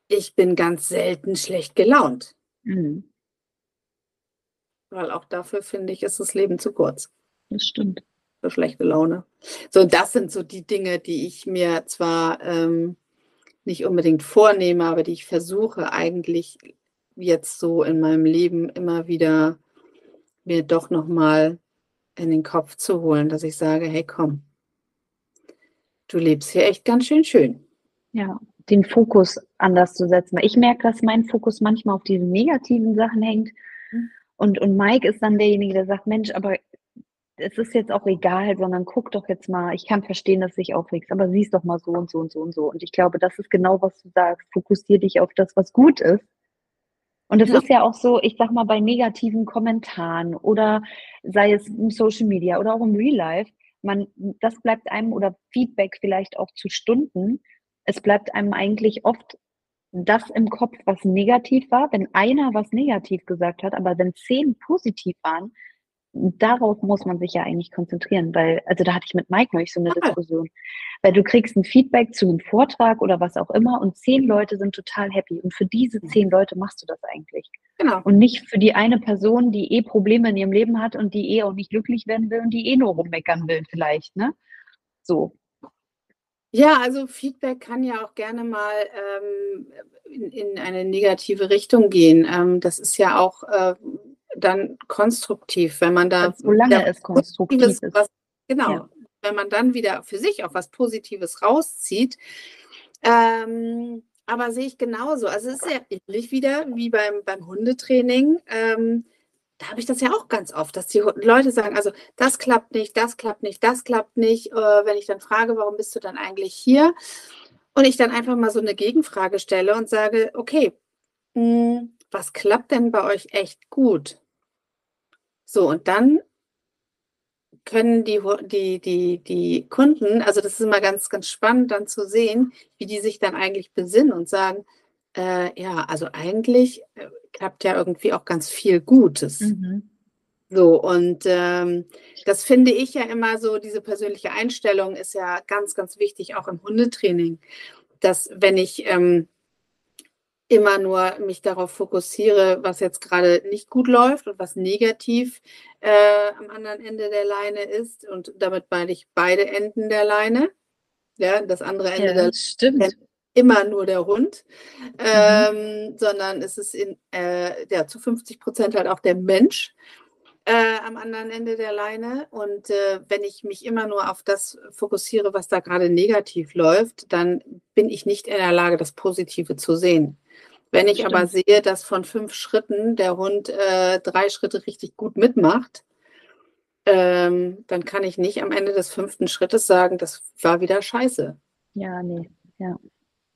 ich bin ganz selten schlecht gelaunt. Mhm. Weil auch dafür finde ich, ist das Leben zu kurz. Das stimmt. Für schlechte Laune. So, das sind so die Dinge, die ich mir zwar ähm, nicht unbedingt vornehme, aber die ich versuche eigentlich jetzt so in meinem Leben immer wieder mir doch nochmal in den Kopf zu holen, dass ich sage, hey komm, du lebst hier echt ganz schön schön. Ja, den Fokus anders zu setzen. Ich merke, dass mein Fokus manchmal auf diesen negativen Sachen hängt. Und, und Mike ist dann derjenige, der sagt, Mensch, aber es ist jetzt auch egal, sondern guck doch jetzt mal, ich kann verstehen, dass du dich aufregst, aber siehst doch mal so und so und so und so. Und ich glaube, das ist genau, was du sagst. Fokussier dich auf das, was gut ist. Und es ja. ist ja auch so, ich sag mal, bei negativen Kommentaren oder sei es im Social Media oder auch im Real Life, man, das bleibt einem oder Feedback vielleicht auch zu Stunden. Es bleibt einem eigentlich oft das im Kopf, was negativ war, wenn einer was negativ gesagt hat, aber wenn zehn positiv waren, darauf muss man sich ja eigentlich konzentrieren, weil, also da hatte ich mit Mike neulich so eine ah. Diskussion, weil du kriegst ein Feedback zu einem Vortrag oder was auch immer und zehn Leute sind total happy und für diese zehn Leute machst du das eigentlich. Genau. Und nicht für die eine Person, die eh Probleme in ihrem Leben hat und die eh auch nicht glücklich werden will und die eh nur rummeckern will vielleicht, ne? So. Ja, also Feedback kann ja auch gerne mal ähm, in, in, eine negative Richtung gehen. Ähm, das ist ja auch äh, dann konstruktiv, wenn man da. Solange es konstruktiv ist. Was, genau. Ja. Wenn man dann wieder für sich auch was Positives rauszieht. Ähm, aber sehe ich genauso. Also es ist ja ähnlich wieder wie beim, beim Hundetraining. Ähm, da habe ich das ja auch ganz oft, dass die Leute sagen, also das klappt nicht, das klappt nicht, das klappt nicht. Äh, wenn ich dann frage, warum bist du dann eigentlich hier? Und ich dann einfach mal so eine Gegenfrage stelle und sage, okay, mh, hm, was klappt denn bei euch echt gut? So, und dann können die, die, die, die Kunden, also das ist immer ganz, ganz spannend dann zu sehen, wie die sich dann eigentlich besinnen und sagen, äh, ja, also eigentlich äh, klappt ja irgendwie auch ganz viel Gutes. Mhm. So, und ähm, das finde ich ja immer so, diese persönliche Einstellung ist ja ganz, ganz wichtig, auch im Hundetraining, dass wenn ich ähm, immer nur mich darauf fokussiere, was jetzt gerade nicht gut läuft und was negativ äh, am anderen Ende der Leine ist. Und damit meine ich beide Enden der Leine. Ja, das andere Ende ja, der stimmt. Leine immer nur der Hund, mhm. ähm, sondern es ist in, äh, ja, zu 50 Prozent halt auch der Mensch. Äh, am anderen Ende der Leine. Und äh, wenn ich mich immer nur auf das fokussiere, was da gerade negativ läuft, dann bin ich nicht in der Lage, das Positive zu sehen. Wenn ich aber sehe, dass von fünf Schritten der Hund äh, drei Schritte richtig gut mitmacht, ähm, dann kann ich nicht am Ende des fünften Schrittes sagen, das war wieder scheiße. Ja, nee, ja.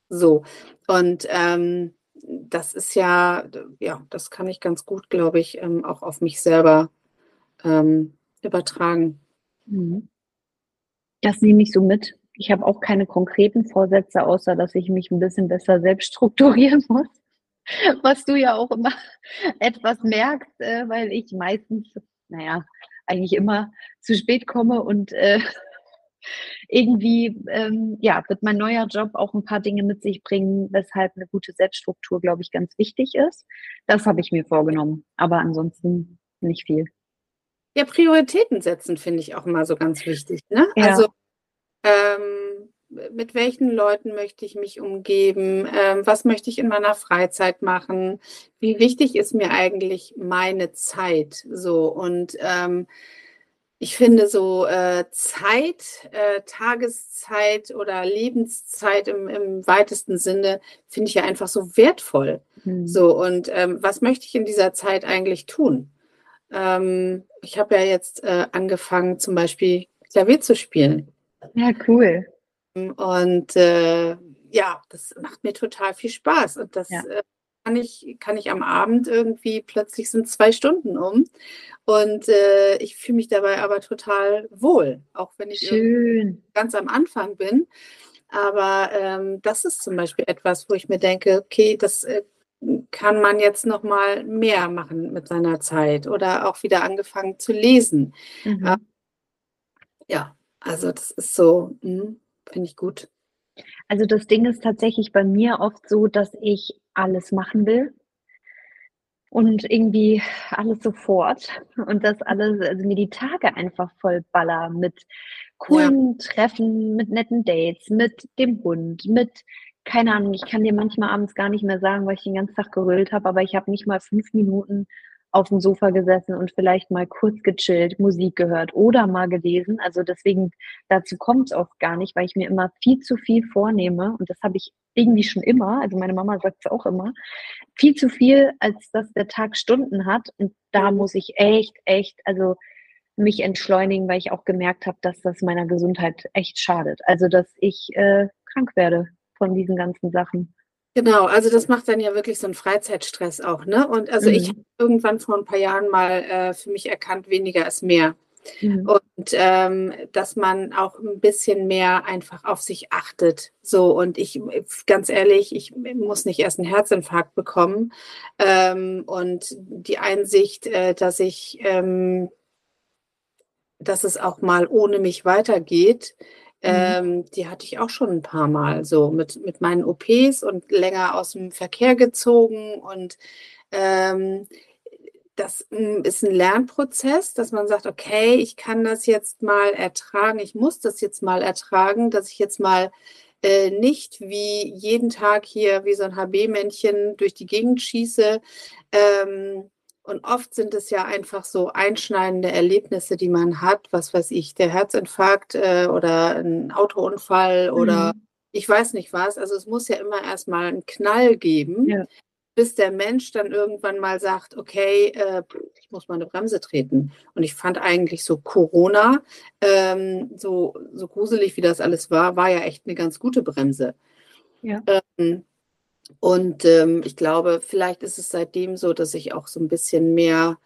So, und ähm, das ist ja, ja, das kann ich ganz gut, glaube ich, ähm, auch auf mich selber ähm, übertragen. Mhm. Das nehme ich so mit. Ich habe auch keine konkreten Vorsätze, außer dass ich mich ein bisschen besser selbst strukturieren muss. was du ja auch immer etwas merkst, äh, weil ich meistens, naja, eigentlich immer zu spät komme und äh, irgendwie, ähm, ja, wird mein neuer Job auch ein paar Dinge mit sich bringen, weshalb eine gute Selbststruktur, glaube ich, ganz wichtig ist. Das habe ich mir vorgenommen, aber ansonsten nicht viel. Ja, Prioritäten setzen finde ich auch immer so ganz wichtig. Ne? Ja. Also ähm, mit welchen Leuten möchte ich mich umgeben, ähm, was möchte ich in meiner Freizeit machen, wie wichtig ist mir eigentlich meine Zeit so und ähm, ich finde so äh, Zeit, äh, Tageszeit oder Lebenszeit im, im weitesten Sinne finde ich ja einfach so wertvoll. Mhm. So und ähm, was möchte ich in dieser Zeit eigentlich tun? Ähm, ich habe ja jetzt äh, angefangen, zum Beispiel Klavier zu spielen. Ja, cool. Und äh, ja, das macht mir total viel Spaß. Und das ja. äh, kann, ich, kann ich am Abend irgendwie, plötzlich sind zwei Stunden um. Und äh, ich fühle mich dabei aber total wohl, auch wenn ich ganz am Anfang bin. Aber ähm, das ist zum Beispiel etwas, wo ich mir denke, okay, das äh, kann man jetzt noch mal mehr machen mit seiner Zeit oder auch wieder angefangen zu lesen. Mhm. ja, also das ist so. Hm. Finde ich gut. Also das Ding ist tatsächlich bei mir oft so, dass ich alles machen will und irgendwie alles sofort und das alles, also mir die Tage einfach voll baller mit coolen ja. Treffen, mit netten Dates, mit dem Hund, mit keine Ahnung, ich kann dir manchmal abends gar nicht mehr sagen, weil ich den ganzen Tag gerüllt habe, aber ich habe nicht mal fünf Minuten auf dem Sofa gesessen und vielleicht mal kurz gechillt, Musik gehört oder mal gelesen. Also deswegen, dazu kommt es oft gar nicht, weil ich mir immer viel zu viel vornehme und das habe ich irgendwie schon immer, also meine Mama sagt es auch immer, viel zu viel, als dass der Tag Stunden hat und da muss ich echt, echt, also mich entschleunigen, weil ich auch gemerkt habe, dass das meiner Gesundheit echt schadet. Also dass ich äh, krank werde von diesen ganzen Sachen. Genau, also das macht dann ja wirklich so einen Freizeitstress auch, ne? Und also mhm. ich habe irgendwann vor ein paar Jahren mal äh, für mich erkannt, weniger ist mehr. Mhm. Und ähm, dass man auch ein bisschen mehr einfach auf sich achtet. So, und ich, ganz ehrlich, ich muss nicht erst einen Herzinfarkt bekommen. Ähm, und die Einsicht, äh, dass ich, ähm, dass es auch mal ohne mich weitergeht. Ähm, die hatte ich auch schon ein paar Mal so mit, mit meinen OPs und länger aus dem Verkehr gezogen. Und ähm, das hm, ist ein Lernprozess, dass man sagt, okay, ich kann das jetzt mal ertragen, ich muss das jetzt mal ertragen, dass ich jetzt mal äh, nicht wie jeden Tag hier wie so ein HB-Männchen durch die Gegend schieße. Ähm, und oft sind es ja einfach so einschneidende Erlebnisse, die man hat, was weiß ich, der Herzinfarkt äh, oder ein Autounfall oder mhm. ich weiß nicht was. Also es muss ja immer erstmal einen Knall geben, ja. bis der Mensch dann irgendwann mal sagt, okay, äh, ich muss mal eine Bremse treten. Und ich fand eigentlich so Corona, ähm, so, so gruselig wie das alles war, war ja echt eine ganz gute Bremse. Ja. Ähm, und ähm, ich glaube, vielleicht ist es seitdem so, dass ich auch so ein bisschen mehr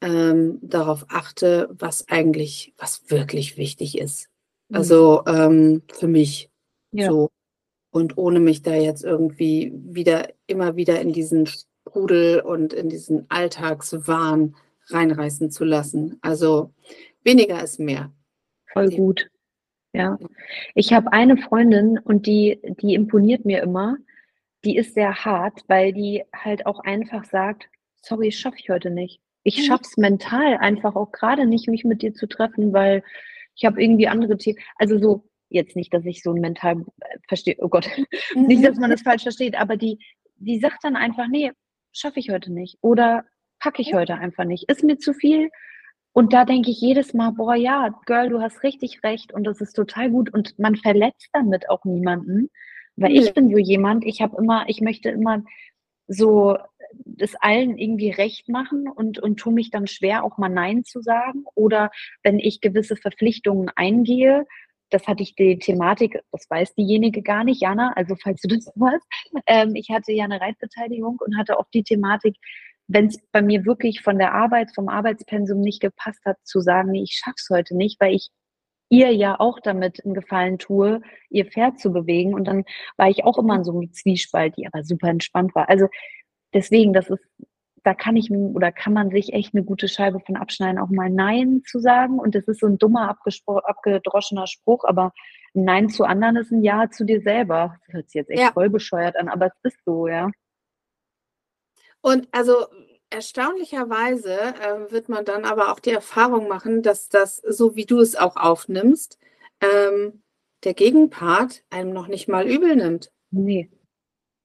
ähm, darauf achte, was eigentlich, was wirklich wichtig ist. Mhm. Also ähm, für mich ja. so. Und ohne mich da jetzt irgendwie wieder, immer wieder in diesen Sprudel und in diesen Alltagswahn reinreißen zu lassen. Also weniger ist mehr. Voll gut. Ja. Ich habe eine Freundin und die, die imponiert mir immer die ist sehr hart, weil die halt auch einfach sagt, sorry, schaffe ich heute nicht. Ich mhm. schaff's mental einfach auch gerade nicht, mich mit dir zu treffen, weil ich habe irgendwie andere Themen. Also so, jetzt nicht, dass ich so ein mental äh, verstehe, oh Gott, mhm. nicht, dass man das falsch versteht, aber die, die sagt dann einfach, nee, schaffe ich heute nicht. Oder packe ich heute einfach nicht. Ist mir zu viel. Und da denke ich jedes Mal, boah, ja, Girl, du hast richtig recht und das ist total gut. Und man verletzt damit auch niemanden. Weil ich bin so jemand, ich habe immer, ich möchte immer so das allen irgendwie recht machen und, und tue mich dann schwer, auch mal Nein zu sagen. Oder wenn ich gewisse Verpflichtungen eingehe, das hatte ich die Thematik, das weiß diejenige gar nicht, Jana, also falls du das weißt, ähm, ich hatte ja eine Reitbeteiligung und hatte auch die Thematik, wenn es bei mir wirklich von der Arbeit, vom Arbeitspensum nicht gepasst hat, zu sagen, nee, ich schaff's heute nicht, weil ich ihr ja auch damit einen Gefallen tue, ihr Pferd zu bewegen. Und dann war ich auch immer in so einem Zwiespalt, die aber super entspannt war. Also deswegen, das ist, da kann ich oder kann man sich echt eine gute Scheibe von abschneiden, auch mal Nein zu sagen. Und das ist so ein dummer, abgedroschener Spruch, aber Nein zu anderen ist ein Ja zu dir selber. Das hört sich jetzt echt ja. voll bescheuert an, aber es ist so, ja. Und also erstaunlicherweise äh, wird man dann aber auch die Erfahrung machen, dass das, so wie du es auch aufnimmst, ähm, der Gegenpart einem noch nicht mal übel nimmt. Nee.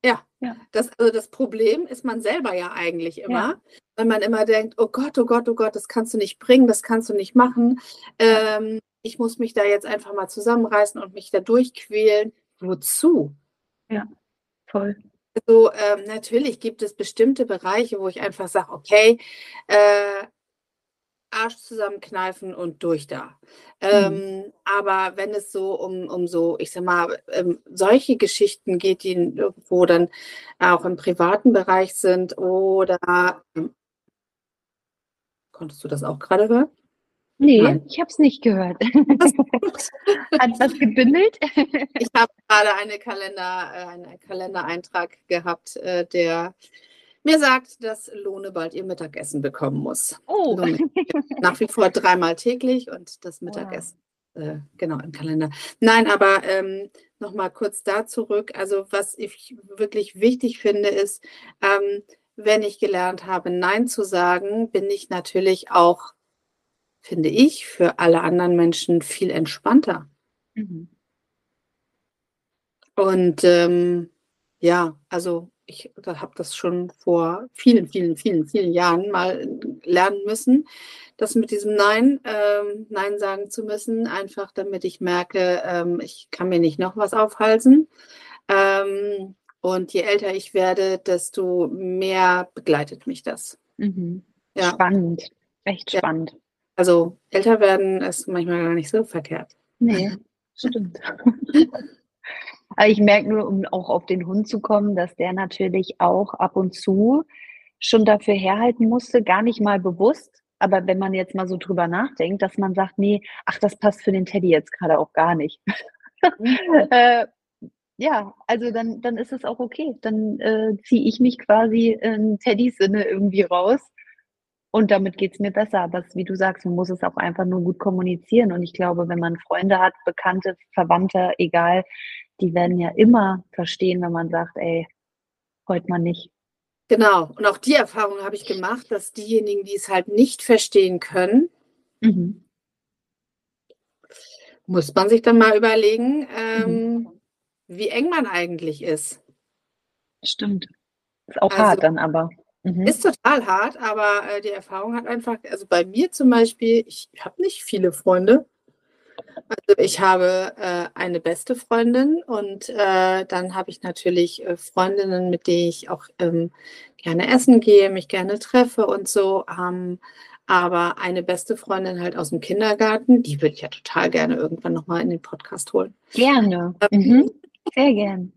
Ja, ja. Das, also das Problem ist man selber ja eigentlich immer, ja. weil man immer denkt, oh Gott, oh Gott, oh Gott, das kannst du nicht bringen, das kannst du nicht machen. Ähm, ich muss mich da jetzt einfach mal zusammenreißen und mich da durchquälen. Wozu? Ja, voll. Also ähm, natürlich gibt es bestimmte Bereiche, wo ich einfach sage, okay, äh, Arsch zusammenkneifen und durch da. Ähm, mhm. Aber wenn es so um, um so, ich sag mal, ähm, solche Geschichten geht, die irgendwo dann auch im privaten Bereich sind oder ähm, konntest du das auch gerade hören? Nee, Nein. ich habe es nicht gehört. Hat das gebündelt? ich habe gerade eine Kalender, äh, einen Kalendereintrag gehabt, äh, der mir sagt, dass Lohne bald ihr Mittagessen bekommen muss. Oh. Nach wie vor dreimal täglich und das Mittagessen. Wow. Äh, genau, im Kalender. Nein, aber ähm, nochmal kurz da zurück. Also, was ich wirklich wichtig finde, ist, ähm, wenn ich gelernt habe, Nein zu sagen, bin ich natürlich auch finde ich, für alle anderen Menschen viel entspannter. Mhm. Und ähm, ja, also ich habe das schon vor vielen, vielen, vielen, vielen Jahren mal lernen müssen, das mit diesem Nein, ähm, Nein sagen zu müssen, einfach damit ich merke, ähm, ich kann mir nicht noch was aufhalsen. Ähm, und je älter ich werde, desto mehr begleitet mich das. Mhm. Ja. Spannend, echt spannend. Also älter werden ist manchmal gar nicht so verkehrt. Nee, stimmt. Aber ich merke nur, um auch auf den Hund zu kommen, dass der natürlich auch ab und zu schon dafür herhalten musste, gar nicht mal bewusst. Aber wenn man jetzt mal so drüber nachdenkt, dass man sagt, nee, ach, das passt für den Teddy jetzt gerade auch gar nicht. Mhm. äh, ja, also dann, dann ist es auch okay. Dann äh, ziehe ich mich quasi in Teddys Sinne irgendwie raus. Und damit geht es mir besser. Aber wie du sagst, man muss es auch einfach nur gut kommunizieren. Und ich glaube, wenn man Freunde hat, Bekannte, Verwandte, egal, die werden ja immer verstehen, wenn man sagt, ey, heute mal nicht. Genau. Und auch die Erfahrung habe ich gemacht, dass diejenigen, die es halt nicht verstehen können, mhm. muss man sich dann mal überlegen, ähm, mhm. wie eng man eigentlich ist. Stimmt. Ist auch also, hart dann aber. Mhm. Ist total hart, aber äh, die Erfahrung hat einfach, also bei mir zum Beispiel, ich habe nicht viele Freunde. Also ich habe äh, eine beste Freundin und äh, dann habe ich natürlich äh, Freundinnen, mit denen ich auch ähm, gerne essen gehe, mich gerne treffe und so. Ähm, aber eine beste Freundin halt aus dem Kindergarten, die würde ich ja total gerne irgendwann nochmal in den Podcast holen. Gerne. Ähm, mhm. Sehr gern.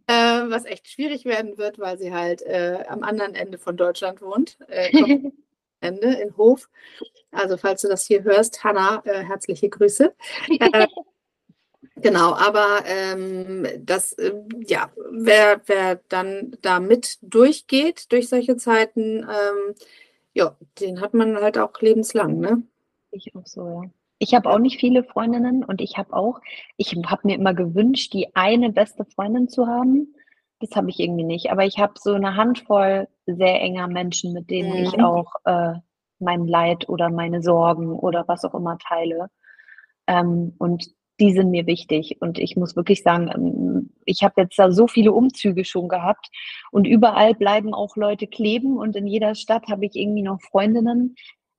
Äh, was echt schwierig werden wird, weil sie halt äh, am anderen Ende von Deutschland wohnt. Äh, Ende in Hof. Also falls du das hier hörst, Hanna, äh, herzliche Grüße. Äh, genau, aber ähm, das, äh, ja, wer, wer dann da mit durchgeht durch solche Zeiten, ähm, ja, den hat man halt auch lebenslang, ne? Ich auch so, ja. Ich habe auch nicht viele Freundinnen und ich habe auch, ich habe mir immer gewünscht, die eine beste Freundin zu haben. Das habe ich irgendwie nicht. Aber ich habe so eine Handvoll sehr enger Menschen, mit denen mhm. ich auch äh, mein Leid oder meine Sorgen oder was auch immer teile. Ähm, und die sind mir wichtig. Und ich muss wirklich sagen, ähm, ich habe jetzt da so viele Umzüge schon gehabt und überall bleiben auch Leute kleben und in jeder Stadt habe ich irgendwie noch Freundinnen,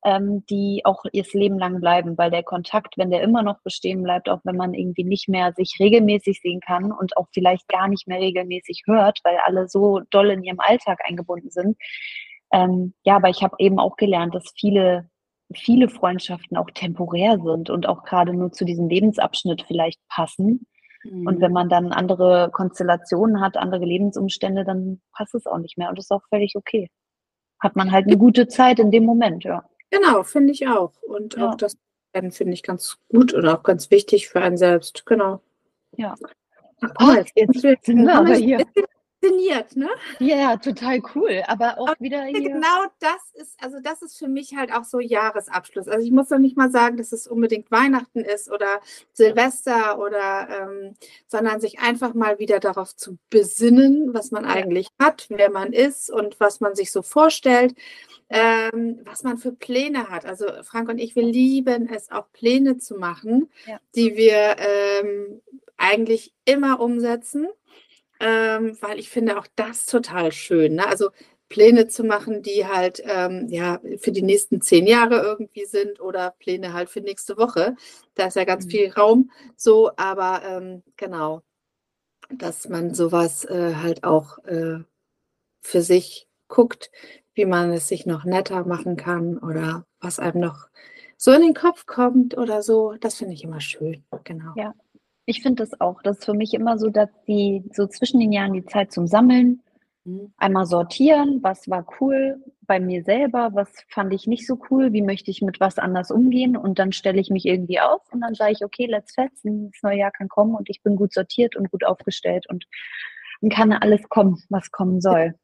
ähm, die auch ihr Leben lang bleiben, weil der Kontakt, wenn der immer noch bestehen bleibt, auch wenn man irgendwie nicht mehr sich regelmäßig sehen kann und auch vielleicht gar nicht mehr regelmäßig hört, weil alle so doll in ihrem Alltag eingebunden sind, ähm, ja, aber ich habe eben auch gelernt, dass viele, viele Freundschaften auch temporär sind und auch gerade nur zu diesem Lebensabschnitt vielleicht passen. Mhm. Und wenn man dann andere Konstellationen hat, andere Lebensumstände, dann passt es auch nicht mehr und ist auch völlig okay. Hat man halt eine gute Zeit in dem Moment, ja. Genau, finde ich auch. Und ja. auch das finde ich ganz gut oder auch ganz wichtig für einen selbst. Genau. Ja. Oh, jetzt, jetzt sind wir aber hier inszeniert, ne? Ja, total cool. Aber auch Aber wieder hier. Genau das ist, also das ist für mich halt auch so Jahresabschluss. Also ich muss doch nicht mal sagen, dass es unbedingt Weihnachten ist oder Silvester oder, ähm, sondern sich einfach mal wieder darauf zu besinnen, was man eigentlich hat, wer man ist und was man sich so vorstellt. Ähm, was man für Pläne hat. Also Frank und ich, wir lieben es auch Pläne zu machen, ja. die wir ähm, eigentlich immer umsetzen ähm, weil ich finde auch das total schön. Ne? Also Pläne zu machen, die halt ähm, ja für die nächsten zehn Jahre irgendwie sind oder Pläne halt für nächste Woche. Da ist ja ganz mhm. viel Raum so, aber ähm, genau, dass man sowas äh, halt auch äh, für sich guckt, wie man es sich noch netter machen kann oder was einem noch so in den Kopf kommt oder so. Das finde ich immer schön. Genau. Ja, ich finde das auch. Das ist für mich immer so, dass die so zwischen den Jahren die Zeit zum Sammeln, mhm. einmal sortieren, was war cool bei mir selber, was fand ich nicht so cool, wie möchte ich mit was anders umgehen und dann stelle ich mich irgendwie auf und dann sage ich, okay, let's fetzen, das neue Jahr kann kommen und ich bin gut sortiert und gut aufgestellt und dann kann alles kommen, was kommen soll.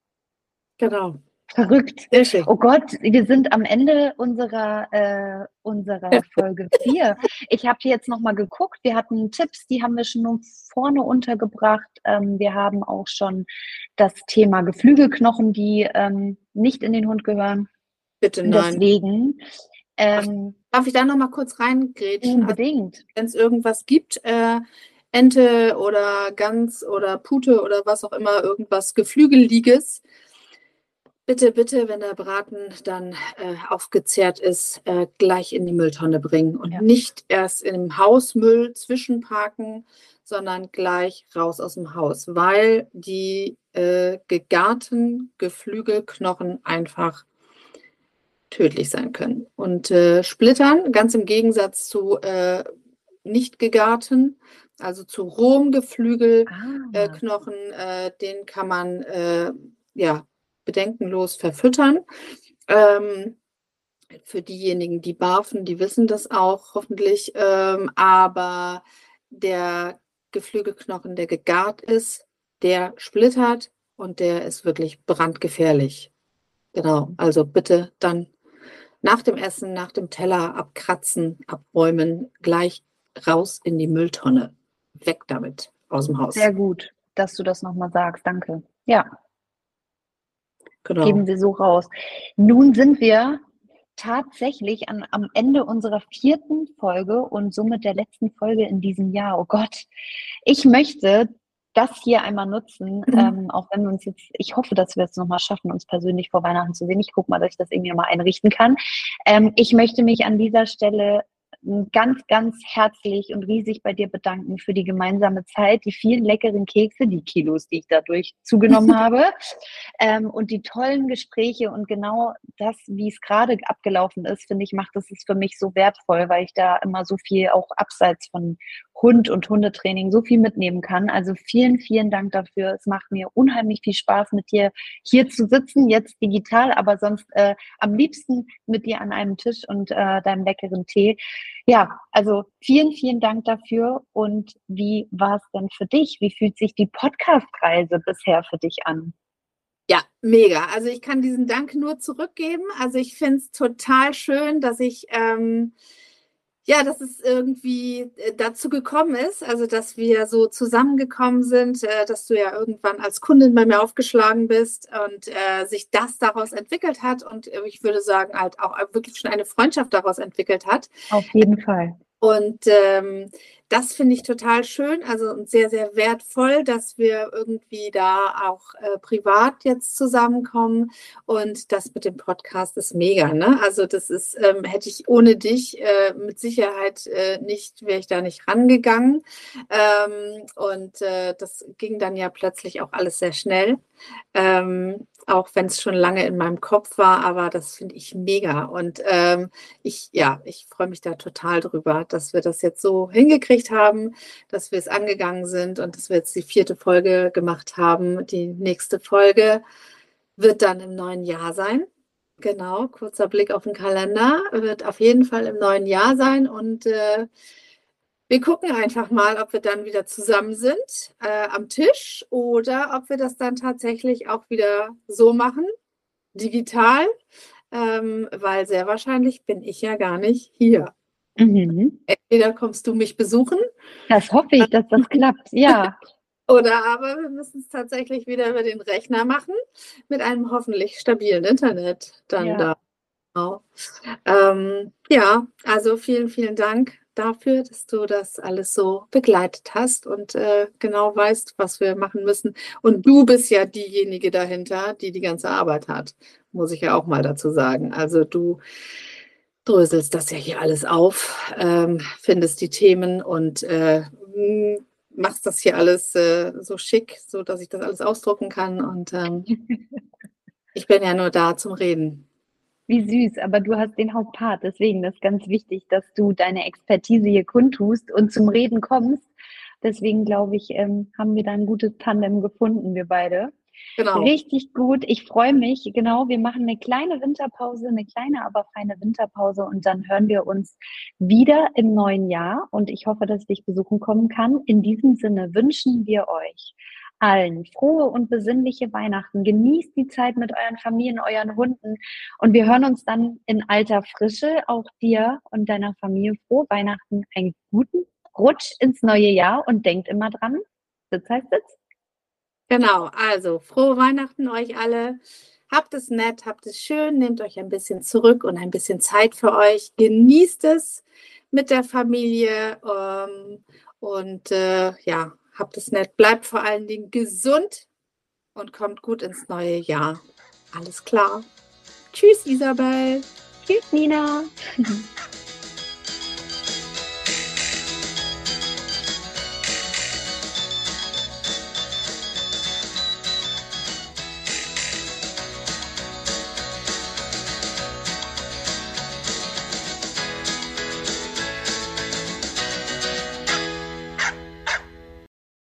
Genau. Verrückt. Oh Gott, wir sind am Ende unserer, äh, unserer Folge 4. Ich habe jetzt nochmal geguckt. Wir hatten Tipps, die haben wir schon vorne untergebracht. Ähm, wir haben auch schon das Thema Geflügelknochen, die ähm, nicht in den Hund gehören. Bitte nein. Deswegen. Ähm, Darf ich da nochmal kurz reingrätschen? Unbedingt. Also, Wenn es irgendwas gibt, äh, Ente oder Gans oder Pute oder was auch immer, irgendwas Geflügeliges. Bitte, bitte, wenn der Braten dann äh, aufgezehrt ist, äh, gleich in die Mülltonne bringen und ja. nicht erst im Hausmüll zwischenparken, sondern gleich raus aus dem Haus, weil die äh, gegarten Geflügelknochen einfach tödlich sein können. Und äh, Splittern, ganz im Gegensatz zu äh, nicht gegarten, also zu rohem Geflügelknochen, ah. Äh, den kann man ja bedenkenlos verfüttern. Ähm, für diejenigen, die barfen, die wissen das auch hoffentlich. Ähm, aber der Geflügelknochen, der gegart ist, der splittert und der ist wirklich brandgefährlich. Genau, also bitte dann nach dem Essen, nach dem Teller abkratzen, abräumen, gleich raus in die Mülltonne. Weg damit aus dem Haus. Sehr gut, dass du das nochmal sagst. Danke. Ja, Genau. Geben wir so raus. Nun sind wir tatsächlich an, am Ende unserer vierten Folge und somit der letzten Folge in diesem Jahr. Oh Gott, ich möchte das hier einmal nutzen, mhm. ähm, auch wenn wir uns jetzt, ich hoffe, dass wir es nochmal schaffen, uns persönlich vor Weihnachten zu sehen. Ich gucke mal, dass ich das irgendwie mal einrichten kann. Ähm, ich möchte mich an dieser Stelle ganz, ganz herzlich und riesig bei dir bedanken für die gemeinsame Zeit, die vielen leckeren Kekse, die Kilos, die ich dadurch zugenommen habe ähm, und die tollen Gespräche und genau das, wie es gerade abgelaufen ist, finde ich, macht es für mich so wertvoll, weil ich da immer so viel auch abseits von Hund und Hundetraining so viel mitnehmen kann. Also vielen, vielen Dank dafür. Es macht mir unheimlich viel Spaß, mit dir hier zu sitzen, jetzt digital, aber sonst äh, am liebsten mit dir an einem Tisch und äh, deinem leckeren Tee. Ja, also vielen, vielen Dank dafür. Und wie war es denn für dich? Wie fühlt sich die Podcast-Reise bisher für dich an? Ja, mega. Also ich kann diesen Dank nur zurückgeben. Also ich finde es total schön, dass ich ähm, ja, dass es irgendwie äh, dazu gekommen ist, also dass wir so zusammengekommen sind, äh, dass du ja irgendwann als Kundin bei mir aufgeschlagen bist und äh, sich das daraus entwickelt hat und äh, ich würde sagen, halt auch wirklich schon eine Freundschaft daraus entwickelt hat. Auf jeden Fall. Und ähm, das finde ich total schön, also sehr, sehr wertvoll, dass wir irgendwie da auch äh, privat jetzt zusammenkommen. Und das mit dem Podcast ist mega. Ne? Also das ist, ähm, hätte ich ohne dich äh, mit Sicherheit äh, nicht, wäre ich da nicht rangegangen. Ähm, und äh, das ging dann ja plötzlich auch alles sehr schnell. Ähm, auch wenn es schon lange in meinem Kopf war, aber das finde ich mega. Und ähm, ich, ja, ich freue mich da total drüber, dass wir das jetzt so hingekriegt haben, dass wir es angegangen sind und dass wir jetzt die vierte Folge gemacht haben. Die nächste Folge wird dann im neuen Jahr sein. Genau, kurzer Blick auf den Kalender, wird auf jeden Fall im neuen Jahr sein und äh, wir gucken einfach mal, ob wir dann wieder zusammen sind äh, am Tisch oder ob wir das dann tatsächlich auch wieder so machen, digital, ähm, weil sehr wahrscheinlich bin ich ja gar nicht hier. Mhm. Entweder kommst du mich besuchen. Das hoffe ich, dass das klappt, ja. Oder aber wir müssen es tatsächlich wieder über den Rechner machen, mit einem hoffentlich stabilen Internet dann ja. da. Genau. Ähm, ja, also vielen, vielen Dank dafür, dass du das alles so begleitet hast und äh, genau weißt, was wir machen müssen. Und du bist ja diejenige dahinter, die die ganze Arbeit hat, muss ich ja auch mal dazu sagen. Also du dröselst das ja hier alles auf, ähm, findest die Themen und äh, machst das hier alles äh, so schick, so dass ich das alles ausdrucken kann. Und ähm, ich bin ja nur da zum Reden. Wie süß, aber du hast den Hauptpart, deswegen ist ganz wichtig, dass du deine Expertise hier kundtust und zum Reden kommst. Deswegen glaube ich, ähm, haben wir da ein gutes Tandem gefunden, wir beide. Genau. Richtig gut. Ich freue mich. Genau, wir machen eine kleine Winterpause, eine kleine, aber feine Winterpause und dann hören wir uns wieder im neuen Jahr und ich hoffe, dass ich dich besuchen kommen kann. In diesem Sinne wünschen wir euch allen frohe und besinnliche Weihnachten. Genießt die Zeit mit euren Familien, euren Hunden und wir hören uns dann in alter Frische. Auch dir und deiner Familie frohe Weihnachten, einen guten Rutsch ins neue Jahr und denkt immer dran, Sitz heißt Sitz. Genau, also frohe Weihnachten euch alle. Habt es nett, habt es schön, nehmt euch ein bisschen zurück und ein bisschen Zeit für euch. Genießt es mit der Familie ähm, Und äh, ja, habt es nett, bleibt vor allen Dingen gesund und kommt gut ins neue Jahr. Alles klar. Tschüss, Isabel. Tschüss, Nina.